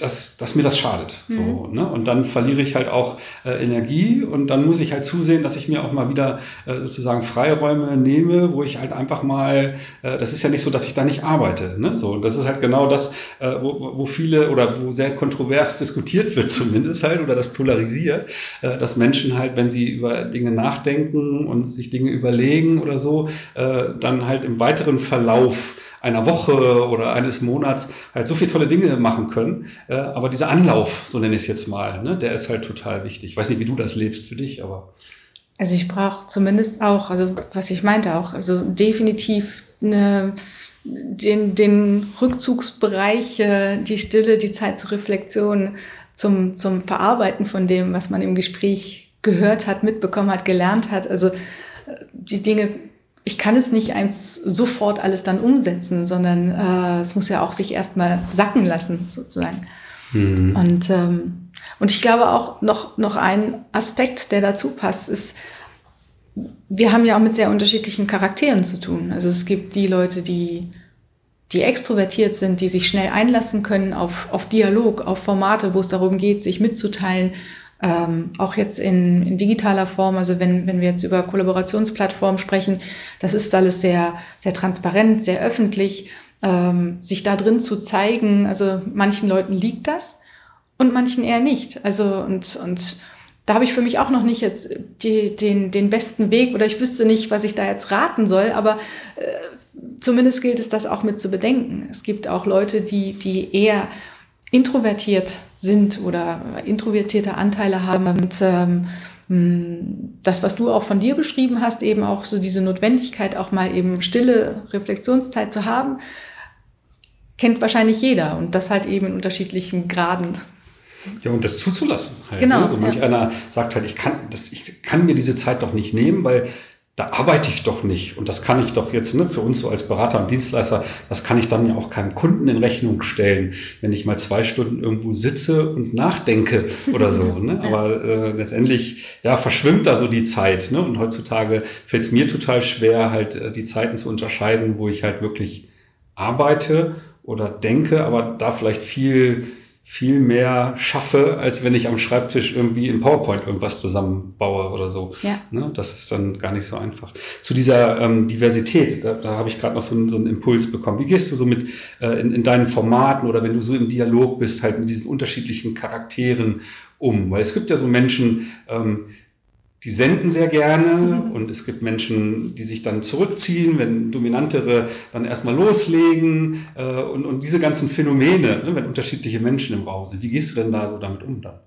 dass, dass mir das schadet. Mhm. So, ne? Und dann verliere ich halt auch äh, Energie und dann muss ich halt zusehen, dass ich mir auch mal wieder äh, sozusagen Freiräume nehme, wo ich halt einfach mal, äh, das ist ja nicht so, dass ich da nicht arbeite. Ne? So, und das ist halt genau das, äh, wo, wo viele oder wo sehr kontrovers diskutiert wird zumindest halt oder das polarisiert, äh, dass Menschen halt, wenn sie über Dinge nachdenken und sich Dinge überlegen oder so, äh, dann halt im weiteren Verlauf einer Woche oder eines Monats halt so viele tolle Dinge machen können. Äh, aber dieser Anlauf, so nenne ich es jetzt mal, ne, der ist halt total wichtig. Ich weiß nicht, wie du das lebst für dich, aber. Also ich brauche zumindest auch, also was ich meinte auch, also definitiv eine, den, den Rückzugsbereich, äh, die Stille, die Zeit zur Reflexion, zum, zum Verarbeiten von dem, was man im Gespräch gehört hat, mitbekommen hat, gelernt hat. Also äh, die Dinge ich kann es nicht eins sofort alles dann umsetzen, sondern äh, es muss ja auch sich erstmal sacken lassen, sozusagen. Mhm. Und, ähm, und ich glaube auch noch, noch ein Aspekt, der dazu passt, ist, wir haben ja auch mit sehr unterschiedlichen Charakteren zu tun. Also es gibt die Leute, die, die extrovertiert sind, die sich schnell einlassen können auf, auf Dialog, auf Formate, wo es darum geht, sich mitzuteilen ähm, auch jetzt in, in digitaler Form, also wenn, wenn wir jetzt über Kollaborationsplattformen sprechen, das ist alles sehr, sehr transparent, sehr öffentlich, ähm, sich da drin zu zeigen. Also manchen Leuten liegt das und manchen eher nicht. Also und, und da habe ich für mich auch noch nicht jetzt die, den, den besten Weg oder ich wüsste nicht, was ich da jetzt raten soll, aber äh, zumindest gilt es das auch mit zu bedenken. Es gibt auch Leute, die, die eher introvertiert sind oder introvertierte Anteile haben. Und ähm, das, was du auch von dir beschrieben hast, eben auch so diese Notwendigkeit, auch mal eben stille Reflexionszeit zu haben, kennt wahrscheinlich jeder und das halt eben in unterschiedlichen Graden. Ja, und das zuzulassen. Halt, genau. Ne? So manch ja. einer sagt halt, ich kann, das, ich kann mir diese Zeit doch nicht nehmen, weil da arbeite ich doch nicht. Und das kann ich doch jetzt ne, für uns so als Berater und Dienstleister, das kann ich dann ja auch keinem Kunden in Rechnung stellen, wenn ich mal zwei Stunden irgendwo sitze und nachdenke oder so. Ne? Aber äh, letztendlich ja, verschwimmt da so die Zeit. Ne? Und heutzutage fällt es mir total schwer, halt äh, die Zeiten zu unterscheiden, wo ich halt wirklich arbeite oder denke, aber da vielleicht viel viel mehr schaffe, als wenn ich am Schreibtisch irgendwie in PowerPoint irgendwas zusammenbaue oder so. Ja. Ne? Das ist dann gar nicht so einfach. Zu dieser ähm, Diversität, da, da habe ich gerade noch so, so einen Impuls bekommen. Wie gehst du so mit äh, in, in deinen Formaten oder wenn du so im Dialog bist, halt mit diesen unterschiedlichen Charakteren um? Weil es gibt ja so Menschen, ähm, die senden sehr gerne mhm. und es gibt Menschen, die sich dann zurückziehen, wenn Dominantere dann erstmal loslegen äh, und, und diese ganzen Phänomene, ne, wenn unterschiedliche Menschen im Raum sind. Wie gehst du denn da so damit um dann?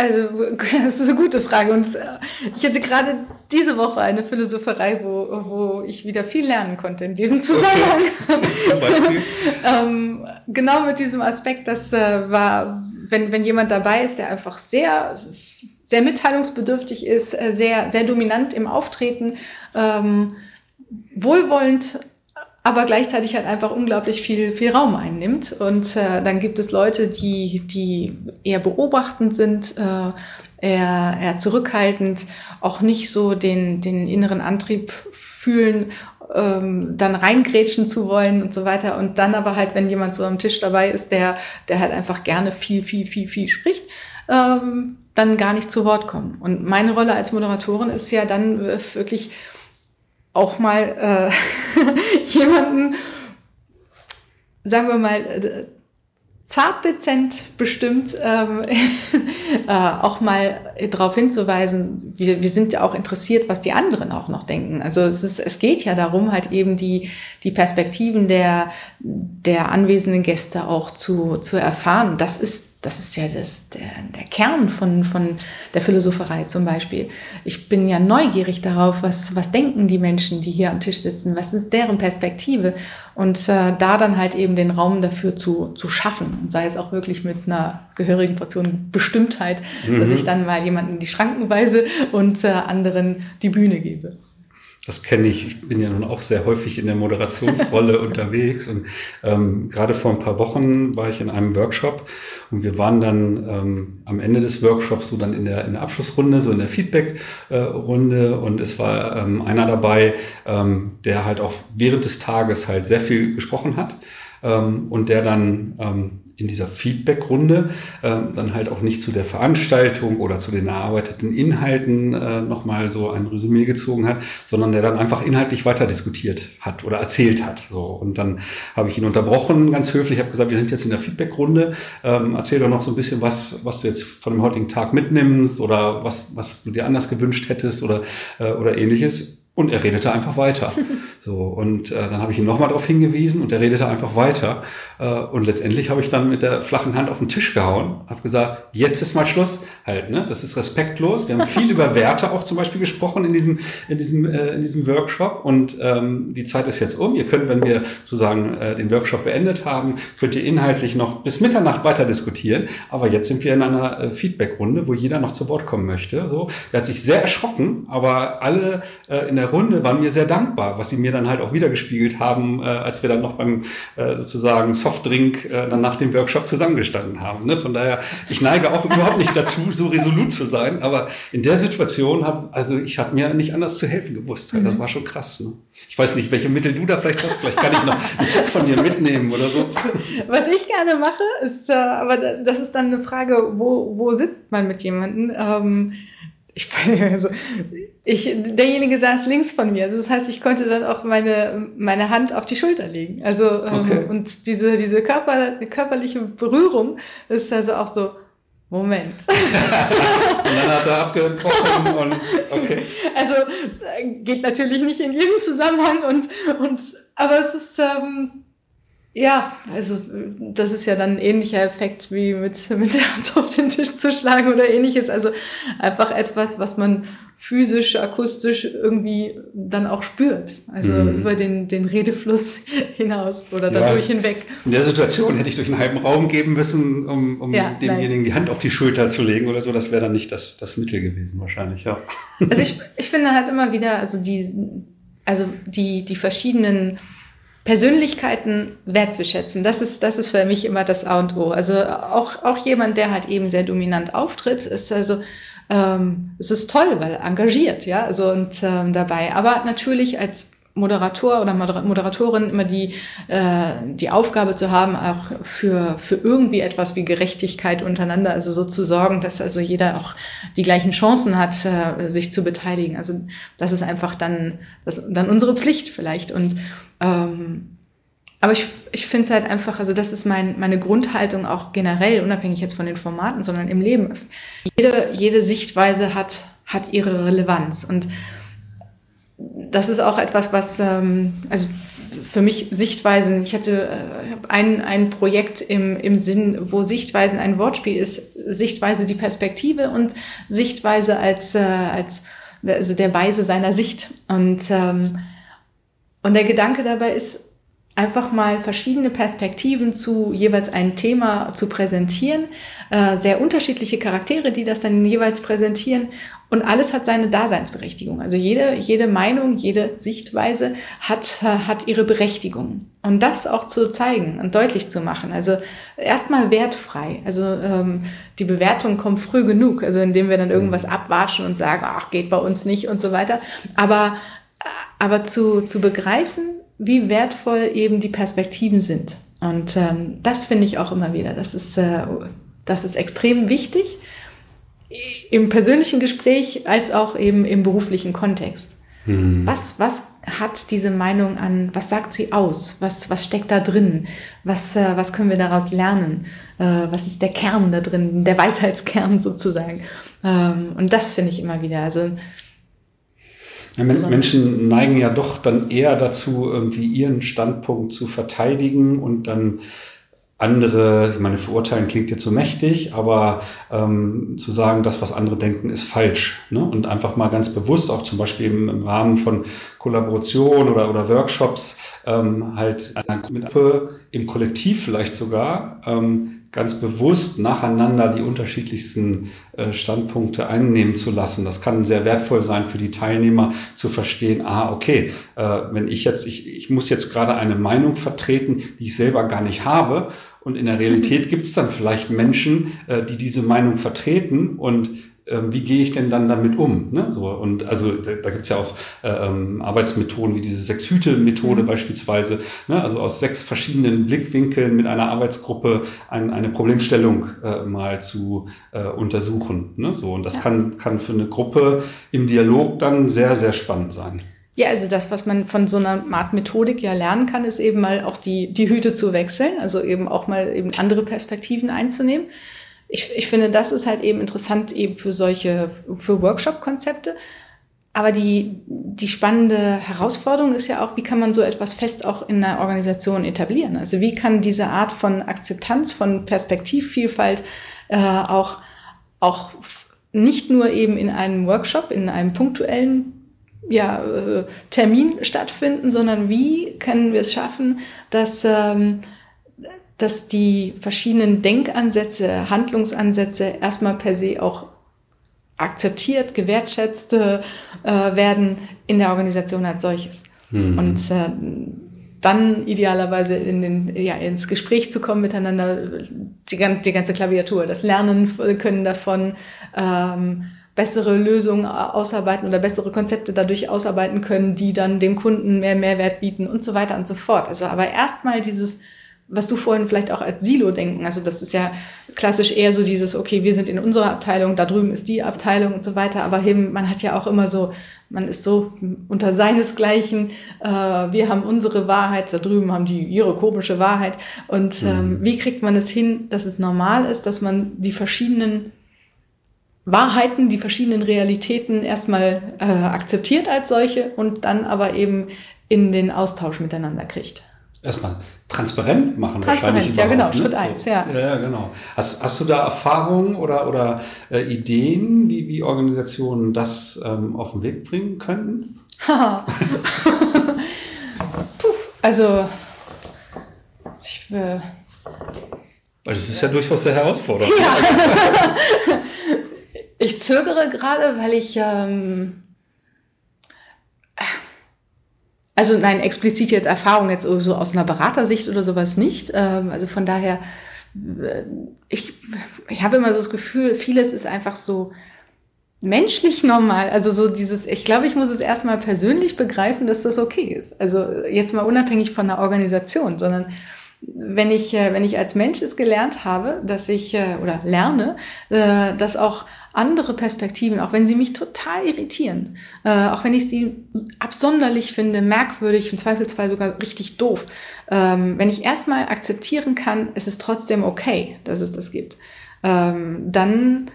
Also, das ist eine gute Frage. Und äh, ich hatte gerade diese Woche eine Philosopherei, wo, wo ich wieder viel lernen konnte in diesem Zusammenhang. Okay. ähm, genau mit diesem Aspekt, das äh, war, wenn, wenn jemand dabei ist, der einfach sehr sehr mitteilungsbedürftig ist, äh, sehr, sehr dominant im Auftreten, ähm, wohlwollend, aber gleichzeitig halt einfach unglaublich viel, viel Raum einnimmt. Und äh, dann gibt es Leute, die, die eher beobachtend sind, äh, eher, eher zurückhaltend, auch nicht so den, den inneren Antrieb fühlen, ähm, dann reingrätschen zu wollen und so weiter. Und dann aber halt, wenn jemand so am Tisch dabei ist, der, der halt einfach gerne viel, viel, viel, viel spricht, ähm, dann gar nicht zu Wort kommen. Und meine Rolle als Moderatorin ist ja dann wirklich auch mal äh, jemanden, sagen wir mal, äh, zart dezent bestimmt ähm, äh, auch mal darauf hinzuweisen, wir, wir sind ja auch interessiert, was die anderen auch noch denken. Also es, ist, es geht ja darum, halt eben die, die Perspektiven der, der anwesenden Gäste auch zu, zu erfahren. Das ist das ist ja das, der, der Kern von, von der Philosopherei zum Beispiel. Ich bin ja neugierig darauf, was, was denken die Menschen, die hier am Tisch sitzen, was ist deren Perspektive und äh, da dann halt eben den Raum dafür zu, zu schaffen und sei es auch wirklich mit einer gehörigen Portion Bestimmtheit, mhm. dass ich dann mal jemanden die Schranken weise und äh, anderen die Bühne gebe das kenne ich. Ich bin ja nun auch sehr häufig in der Moderationsrolle unterwegs. Und ähm, gerade vor ein paar Wochen war ich in einem Workshop. Und wir waren dann ähm, am Ende des Workshops so dann in der, in der Abschlussrunde, so in der Feedback-Runde. Und es war ähm, einer dabei, ähm, der halt auch während des Tages halt sehr viel gesprochen hat ähm, und der dann ähm, in dieser Feedback-Runde ähm, dann halt auch nicht zu der Veranstaltung oder zu den erarbeiteten Inhalten äh, nochmal so ein Resümee gezogen hat, sondern der dann einfach inhaltlich weiter diskutiert hat oder erzählt hat. So. Und dann habe ich ihn unterbrochen, ganz höflich, habe gesagt, wir sind jetzt in der Feedback-Runde, ähm, erzähl doch noch so ein bisschen was, was du jetzt von dem heutigen Tag mitnimmst oder was, was du dir anders gewünscht hättest oder, äh, oder ähnliches. Und er redete einfach weiter. So, und äh, dann habe ich ihn nochmal darauf hingewiesen und er redete einfach weiter. Äh, und letztendlich habe ich dann mit der flachen Hand auf den Tisch gehauen, habe gesagt, jetzt ist mal Schluss. Halt, ne? Das ist respektlos. Wir haben viel über Werte auch zum Beispiel gesprochen in diesem, in diesem, äh, in diesem Workshop. Und ähm, die Zeit ist jetzt um. Ihr könnt, wenn wir sozusagen äh, den Workshop beendet haben, könnt ihr inhaltlich noch bis Mitternacht weiter diskutieren. Aber jetzt sind wir in einer äh, Feedback-Runde, wo jeder noch zu Wort kommen möchte. So, er hat sich sehr erschrocken, aber alle äh, in der Runde waren mir sehr dankbar, was sie mir dann halt auch wiedergespiegelt haben, äh, als wir dann noch beim äh, sozusagen Softdrink äh, dann nach dem Workshop zusammengestanden haben. Ne? Von daher, ich neige auch überhaupt nicht dazu, so resolut zu sein, aber in der Situation habe, also ich habe mir nicht anders zu helfen gewusst. Mhm. Das war schon krass. Ne? Ich weiß nicht, welche Mittel du da vielleicht hast. Vielleicht kann ich noch einen Tipp von dir mitnehmen oder so. Was ich gerne mache, ist, äh, aber das ist dann eine Frage, wo, wo sitzt man mit jemandem? Ähm, ich weiß nicht mehr so. Ich, derjenige saß links von mir. Also das heißt, ich konnte dann auch meine, meine Hand auf die Schulter legen. Also, ähm, okay. und diese, diese Körper, körperliche Berührung ist also auch so, Moment. und dann hat er abgebrochen und okay. Also geht natürlich nicht in jedem Zusammenhang und, und aber es ist ähm, ja, also das ist ja dann ein ähnlicher Effekt wie mit, mit der Hand auf den Tisch zu schlagen oder ähnliches. Also einfach etwas, was man physisch, akustisch irgendwie dann auch spürt. Also mhm. über den, den Redefluss hinaus oder dadurch ja. hinweg. In der Situation hätte ich durch einen halben Raum geben müssen, um, um ja, demjenigen nein. die Hand auf die Schulter zu legen oder so. Das wäre dann nicht das, das Mittel gewesen wahrscheinlich, ja. Also ich, ich finde halt immer wieder, also die, also die, die verschiedenen Persönlichkeiten wertzuschätzen. Das ist, das ist für mich immer das A und O. Also auch, auch jemand, der halt eben sehr dominant auftritt, ist also, ähm, es ist toll, weil engagiert, ja, also und ähm, dabei. Aber natürlich als Moderator oder Moderatorin immer die, äh, die Aufgabe zu haben, auch für, für irgendwie etwas wie Gerechtigkeit untereinander, also so zu sorgen, dass also jeder auch die gleichen Chancen hat, äh, sich zu beteiligen. Also das ist einfach dann, das, dann unsere Pflicht vielleicht. Und ähm, aber ich, ich finde es halt einfach, also das ist mein, meine Grundhaltung auch generell, unabhängig jetzt von den Formaten, sondern im Leben. Jede, jede Sichtweise hat, hat ihre Relevanz. Und das ist auch etwas, was, ähm, also für mich Sichtweisen, ich hatte äh, ein, ein Projekt im, im Sinn, wo Sichtweisen ein Wortspiel ist, Sichtweise die Perspektive und Sichtweise als, äh, als also der Weise seiner Sicht. Und, ähm, und der Gedanke dabei ist, einfach mal verschiedene Perspektiven zu jeweils einem Thema zu präsentieren, äh, sehr unterschiedliche Charaktere, die das dann jeweils präsentieren und alles hat seine Daseinsberechtigung. Also jede, jede Meinung, jede Sichtweise hat, hat ihre Berechtigung. Und das auch zu zeigen und deutlich zu machen. Also erstmal wertfrei. Also ähm, die Bewertung kommt früh genug, also indem wir dann irgendwas abwatschen und sagen, ach, geht bei uns nicht und so weiter. Aber, aber zu, zu begreifen, wie wertvoll eben die Perspektiven sind. Und ähm, das finde ich auch immer wieder. Das ist, äh, das ist extrem wichtig im persönlichen Gespräch als auch eben im beruflichen Kontext. Mhm. Was, was hat diese Meinung an, was sagt sie aus? Was, was steckt da drin? Was, äh, was können wir daraus lernen? Äh, was ist der Kern da drin, der Weisheitskern sozusagen? Ähm, und das finde ich immer wieder. Also, ja, Menschen neigen ja doch dann eher dazu, irgendwie ihren Standpunkt zu verteidigen und dann andere, ich meine, verurteilen klingt jetzt so mächtig, aber ähm, zu sagen, das, was andere denken, ist falsch. Ne? Und einfach mal ganz bewusst, auch zum Beispiel im, im Rahmen von Kollaboration oder, oder Workshops, ähm, halt mit im Kollektiv vielleicht sogar ähm, ganz bewusst nacheinander die unterschiedlichsten äh, Standpunkte einnehmen zu lassen. Das kann sehr wertvoll sein für die Teilnehmer zu verstehen, ah, okay, äh, wenn ich jetzt, ich, ich muss jetzt gerade eine Meinung vertreten, die ich selber gar nicht habe und in der Realität gibt es dann vielleicht Menschen, äh, die diese Meinung vertreten und wie gehe ich denn dann damit um? Ne? So, und also da, da gibt es ja auch äh, ähm, Arbeitsmethoden wie diese Sechs-Hüte-Methode mhm. beispielsweise, ne? also aus sechs verschiedenen Blickwinkeln mit einer Arbeitsgruppe ein, eine Problemstellung äh, mal zu äh, untersuchen. Ne? So, und das ja. kann, kann für eine Gruppe im Dialog dann sehr, sehr spannend sein. Ja, also das, was man von so einer Art Methodik ja lernen kann, ist eben mal auch die, die Hüte zu wechseln, also eben auch mal eben andere Perspektiven einzunehmen. Ich, ich finde, das ist halt eben interessant eben für solche, für Workshop-Konzepte. Aber die, die spannende Herausforderung ist ja auch, wie kann man so etwas fest auch in einer Organisation etablieren? Also wie kann diese Art von Akzeptanz, von Perspektivvielfalt äh, auch, auch nicht nur eben in einem Workshop, in einem punktuellen ja, äh, Termin stattfinden, sondern wie können wir es schaffen, dass, ähm, dass die verschiedenen Denkansätze, Handlungsansätze erstmal per se auch akzeptiert, gewertschätzt äh, werden in der Organisation als solches. Mhm. Und äh, dann idealerweise in den, ja, ins Gespräch zu kommen miteinander, die, die ganze Klaviatur, das Lernen können davon, ähm, bessere Lösungen ausarbeiten oder bessere Konzepte dadurch ausarbeiten können, die dann dem Kunden mehr Mehrwert bieten und so weiter und so fort. Also aber erstmal dieses, was du vorhin vielleicht auch als Silo denken, also das ist ja klassisch eher so dieses, okay, wir sind in unserer Abteilung, da drüben ist die Abteilung und so weiter, aber eben, man hat ja auch immer so, man ist so unter seinesgleichen, äh, wir haben unsere Wahrheit, da drüben haben die ihre komische Wahrheit und ähm, mhm. wie kriegt man es hin, dass es normal ist, dass man die verschiedenen Wahrheiten, die verschiedenen Realitäten erstmal äh, akzeptiert als solche und dann aber eben in den Austausch miteinander kriegt. Erstmal transparent machen transparent, wahrscheinlich. Ja, genau, ne? Schritt eins, ja. Ja, genau. Hast, hast du da Erfahrungen oder, oder äh, Ideen, wie, wie Organisationen das ähm, auf den Weg bringen könnten? Puh, also ich äh, also das ist ja durchaus sehr herausfordernd. Ja. Ich zögere gerade, weil ich ähm, also nein, explizit jetzt Erfahrung jetzt so aus einer Beratersicht oder sowas nicht. Ähm, also von daher, äh, ich, ich habe immer so das Gefühl, vieles ist einfach so menschlich normal. Also so dieses, ich glaube, ich muss es erstmal persönlich begreifen, dass das okay ist. Also jetzt mal unabhängig von der Organisation, sondern wenn ich, äh, wenn ich als Mensch es gelernt habe, dass ich äh, oder lerne, dass auch andere Perspektiven, auch wenn sie mich total irritieren, auch wenn ich sie absonderlich finde, merkwürdig, im Zweifelsfall sogar richtig doof, ähm, wenn ich erstmal akzeptieren kann, es ist trotzdem okay, dass es das gibt, ähm, dann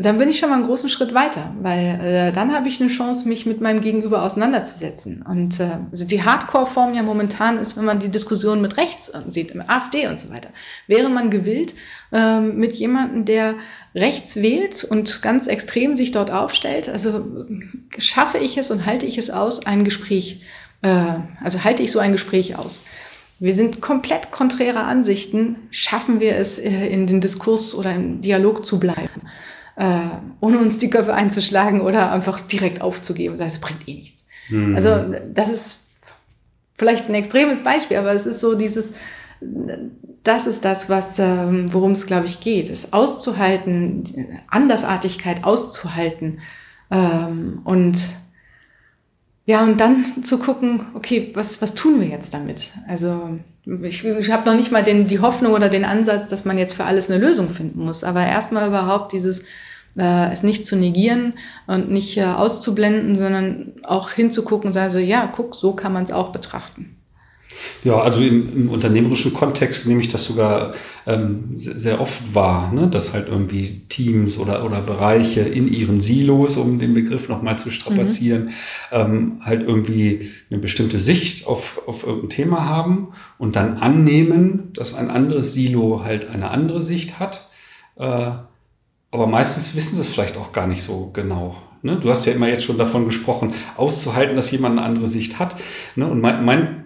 dann bin ich schon mal einen großen Schritt weiter, weil äh, dann habe ich eine Chance, mich mit meinem Gegenüber auseinanderzusetzen. Und äh, also die Hardcore-Form ja momentan ist, wenn man die Diskussion mit rechts sieht, im AfD und so weiter. Wäre man gewillt, äh, mit jemandem, der rechts wählt und ganz extrem sich dort aufstellt, also schaffe ich es und halte ich es aus, ein Gespräch, äh, also halte ich so ein Gespräch aus. Wir sind komplett konträrer Ansichten, schaffen wir es, äh, in den Diskurs oder im Dialog zu bleiben, äh, ohne uns die Köpfe einzuschlagen oder einfach direkt aufzugeben. Das heißt, es bringt eh nichts. Mhm. Also das ist vielleicht ein extremes Beispiel, aber es ist so dieses, das ist das, was, ähm, worum es, glaube ich, geht, es auszuhalten, Andersartigkeit auszuhalten ähm, und ja, und dann zu gucken, okay, was, was tun wir jetzt damit? Also ich, ich habe noch nicht mal den, die Hoffnung oder den Ansatz, dass man jetzt für alles eine Lösung finden muss, aber erstmal überhaupt dieses, äh, es nicht zu negieren und nicht äh, auszublenden, sondern auch hinzugucken und sagen so, ja, guck, so kann man es auch betrachten. Ja, also im, im, unternehmerischen Kontext nehme ich das sogar ähm, sehr, sehr, oft wahr, ne? dass halt irgendwie Teams oder, oder Bereiche in ihren Silos, um den Begriff nochmal zu strapazieren, mhm. ähm, halt irgendwie eine bestimmte Sicht auf, auf irgendein Thema haben und dann annehmen, dass ein anderes Silo halt eine andere Sicht hat. Äh, aber meistens wissen sie es vielleicht auch gar nicht so genau. Ne? Du hast ja immer jetzt schon davon gesprochen, auszuhalten, dass jemand eine andere Sicht hat. Ne? Und mein, mein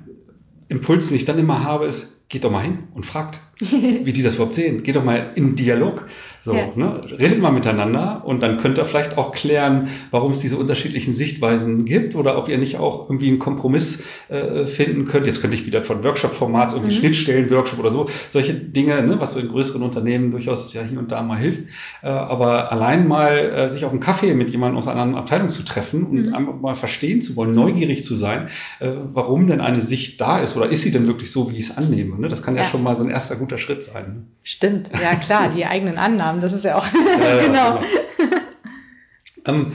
Impuls, den ich dann immer habe, ist, geht doch mal hin und fragt, wie die das überhaupt sehen. Geht doch mal in Dialog. So, ja. ne? Redet mal miteinander und dann könnt ihr vielleicht auch klären, warum es diese unterschiedlichen Sichtweisen gibt oder ob ihr nicht auch irgendwie einen Kompromiss äh, finden könnt. Jetzt könnte ich wieder von Workshop-Formats, irgendwie mhm. Schnittstellen-Workshop oder so, solche Dinge, ne, was so in größeren Unternehmen durchaus ja hier und da mal hilft. Äh, aber allein mal äh, sich auf einen Kaffee mit jemandem aus einer anderen Abteilung zu treffen und mhm. einfach mal verstehen zu wollen, neugierig zu sein, äh, warum denn eine Sicht da ist oder ist sie denn wirklich so, wie ich es annehme. Ne? Das kann ja. ja schon mal so ein erster guter Schritt sein. Ne? Stimmt, ja klar, die eigenen Annahmen haben. Das ist ja auch ja, genau. genau. ähm,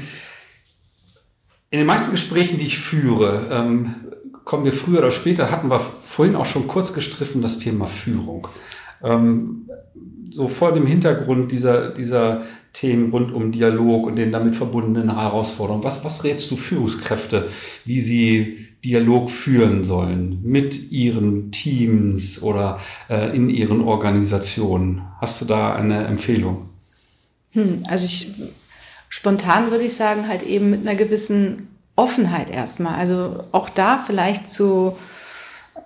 in den meisten Gesprächen, die ich führe, ähm, kommen wir früher oder später, hatten wir vorhin auch schon kurz gestriffen, das Thema Führung. Ähm, so vor dem Hintergrund dieser, dieser Themen rund um Dialog und den damit verbundenen Herausforderungen. Was, was rätst du Führungskräfte, wie sie Dialog führen sollen mit ihren Teams oder äh, in ihren Organisationen? Hast du da eine Empfehlung? Hm, also ich spontan würde ich sagen, halt eben mit einer gewissen Offenheit erstmal. Also auch da vielleicht zu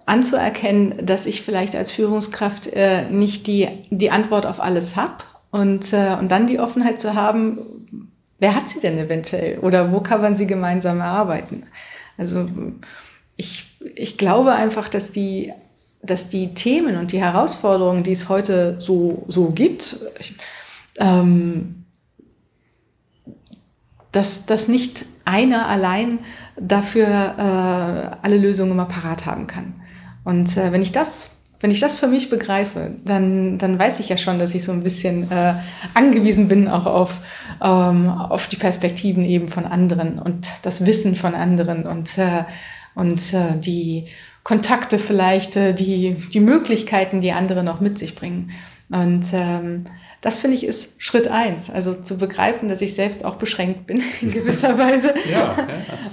anzuerkennen, dass ich vielleicht als Führungskraft äh, nicht die, die Antwort auf alles habe und, äh, und dann die Offenheit zu haben, wer hat sie denn eventuell oder wo kann man sie gemeinsam erarbeiten? Also ich, ich glaube einfach, dass die, dass die Themen und die Herausforderungen, die es heute so, so gibt, ähm, dass, dass nicht einer allein dafür äh, alle Lösungen immer parat haben kann. Und äh, wenn ich das wenn ich das für mich begreife, dann, dann weiß ich ja schon, dass ich so ein bisschen äh, angewiesen bin auch auf, ähm, auf die Perspektiven eben von anderen und das Wissen von anderen. Und, äh, und äh, die Kontakte vielleicht, äh, die, die Möglichkeiten, die andere noch mit sich bringen. Und ähm, das finde ich ist Schritt eins, also zu begreifen, dass ich selbst auch beschränkt bin in gewisser Weise. ja,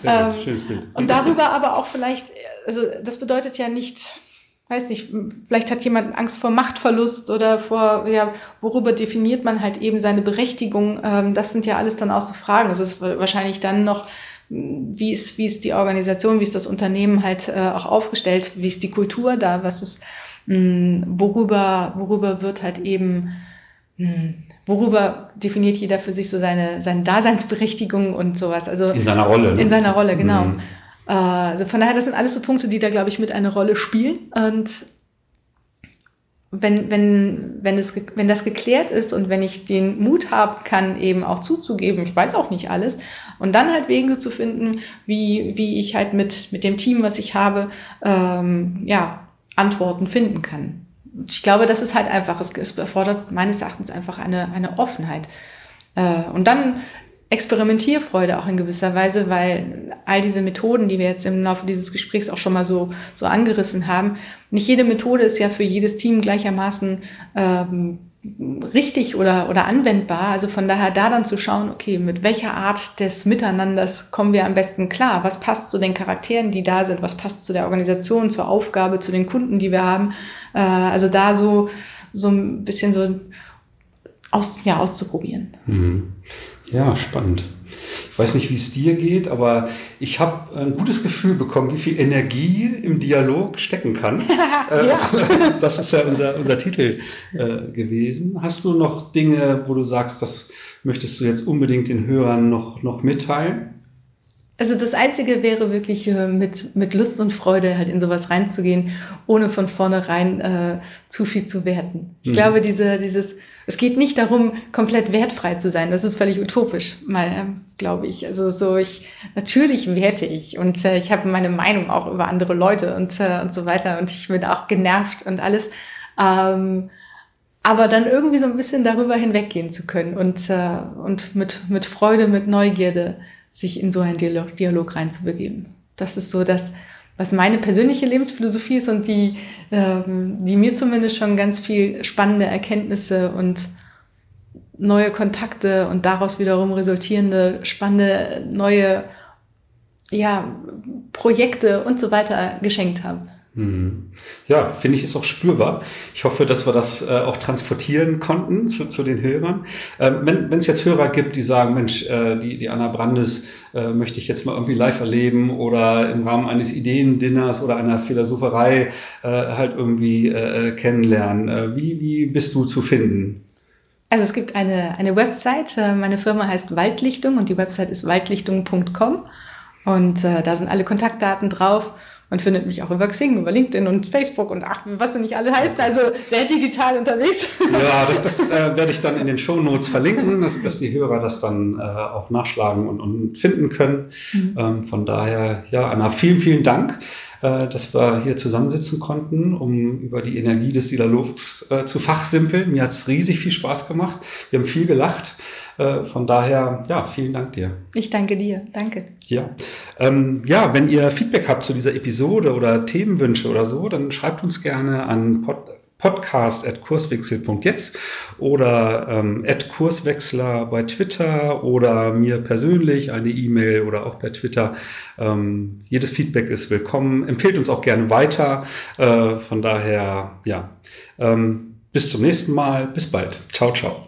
ja ähm, schönes Bild. Und darüber aber auch vielleicht, also das bedeutet ja nicht, weiß nicht, vielleicht hat jemand Angst vor Machtverlust oder vor, ja, worüber definiert man halt eben seine Berechtigung? Ähm, das sind ja alles dann auch so Fragen. Es ist wahrscheinlich dann noch, wie ist, wie ist die Organisation, wie ist das Unternehmen halt äh, auch aufgestellt, wie ist die Kultur da, was ist, mh, worüber, worüber wird halt eben hm, worüber definiert jeder für sich so seine, seine Daseinsberechtigung und sowas. Also in seiner Rolle. Ne? In seiner Rolle, genau. Mhm. Also von daher, das sind alles so Punkte, die da, glaube ich, mit eine Rolle spielen. Und wenn, wenn, wenn, es, wenn das geklärt ist und wenn ich den Mut haben kann, eben auch zuzugeben, ich weiß auch nicht alles, und dann halt Wege zu finden, wie, wie ich halt mit, mit dem Team, was ich habe, ähm, ja, Antworten finden kann ich glaube, das ist halt einfach, es, es erfordert meines Erachtens einfach eine, eine Offenheit. Äh, und dann Experimentierfreude auch in gewisser Weise, weil all diese Methoden, die wir jetzt im Laufe dieses Gesprächs auch schon mal so, so angerissen haben, nicht jede Methode ist ja für jedes Team gleichermaßen ähm, richtig oder, oder anwendbar. Also von daher da dann zu schauen, okay, mit welcher Art des Miteinanders kommen wir am besten klar? Was passt zu den Charakteren, die da sind? Was passt zu der Organisation, zur Aufgabe, zu den Kunden, die wir haben? Äh, also da so, so ein bisschen so aus, ja, auszuprobieren. Mhm. Ja, spannend. Ich weiß nicht, wie es dir geht, aber ich habe ein gutes Gefühl bekommen, wie viel Energie im Dialog stecken kann. Äh, das ist ja unser, unser Titel äh, gewesen. Hast du noch Dinge, wo du sagst, das möchtest du jetzt unbedingt den Hörern noch, noch mitteilen? Also das Einzige wäre wirklich äh, mit, mit Lust und Freude halt in sowas reinzugehen, ohne von vornherein äh, zu viel zu werten. Ich mhm. glaube, diese, dieses, es geht nicht darum, komplett wertfrei zu sein. Das ist völlig utopisch, mal, äh, glaube ich. Also so, ich, natürlich werte ich und äh, ich habe meine Meinung auch über andere Leute und, äh, und so weiter und ich bin auch genervt und alles. Ähm, aber dann irgendwie so ein bisschen darüber hinweggehen zu können und, äh, und mit, mit Freude, mit Neugierde sich in so einen Dialog, Dialog reinzubegeben. Das ist so das, was meine persönliche Lebensphilosophie ist und die, ähm, die mir zumindest schon ganz viel spannende Erkenntnisse und neue Kontakte und daraus wiederum resultierende spannende neue ja, Projekte und so weiter geschenkt haben. Mhm. Ja, finde ich, ist auch spürbar. Ich hoffe, dass wir das äh, auch transportieren konnten zu, zu den Hörern. Ähm, wenn es jetzt Hörer gibt, die sagen, Mensch, äh, die, die Anna Brandes äh, möchte ich jetzt mal irgendwie live erleben oder im Rahmen eines Ideendinners oder einer Philosopherei äh, halt irgendwie äh, kennenlernen. Äh, wie, wie bist du zu finden? Also es gibt eine, eine Website, meine Firma heißt Waldlichtung und die Website ist waldlichtung.com und da sind alle Kontaktdaten drauf. Man findet mich auch über Xing, über LinkedIn und Facebook und ach, was du nicht alle heißt, also sehr digital unterwegs. Ja, das, das äh, werde ich dann in den Show Notes verlinken, dass, dass die Hörer das dann äh, auch nachschlagen und, und finden können. Mhm. Ähm, von daher, ja, Anna, vielen, vielen Dank äh, dass wir hier zusammensitzen konnten, um über die Energie des Dialogs äh, zu fachsimpeln. Mir hat es riesig viel Spaß gemacht. Wir haben viel gelacht. Äh, von daher, ja, vielen Dank dir. Ich danke dir. Danke. Ja. Ähm, ja, wenn ihr Feedback habt zu dieser Episode oder Themenwünsche oder so, dann schreibt uns gerne an pod podcast at kurswechsel.jetzt oder ähm, at Kurswechsler bei Twitter oder mir persönlich eine E-Mail oder auch bei Twitter. Ähm, jedes Feedback ist willkommen. Empfehlt uns auch gerne weiter. Äh, von daher, ja, ähm, bis zum nächsten Mal. Bis bald. Ciao, ciao.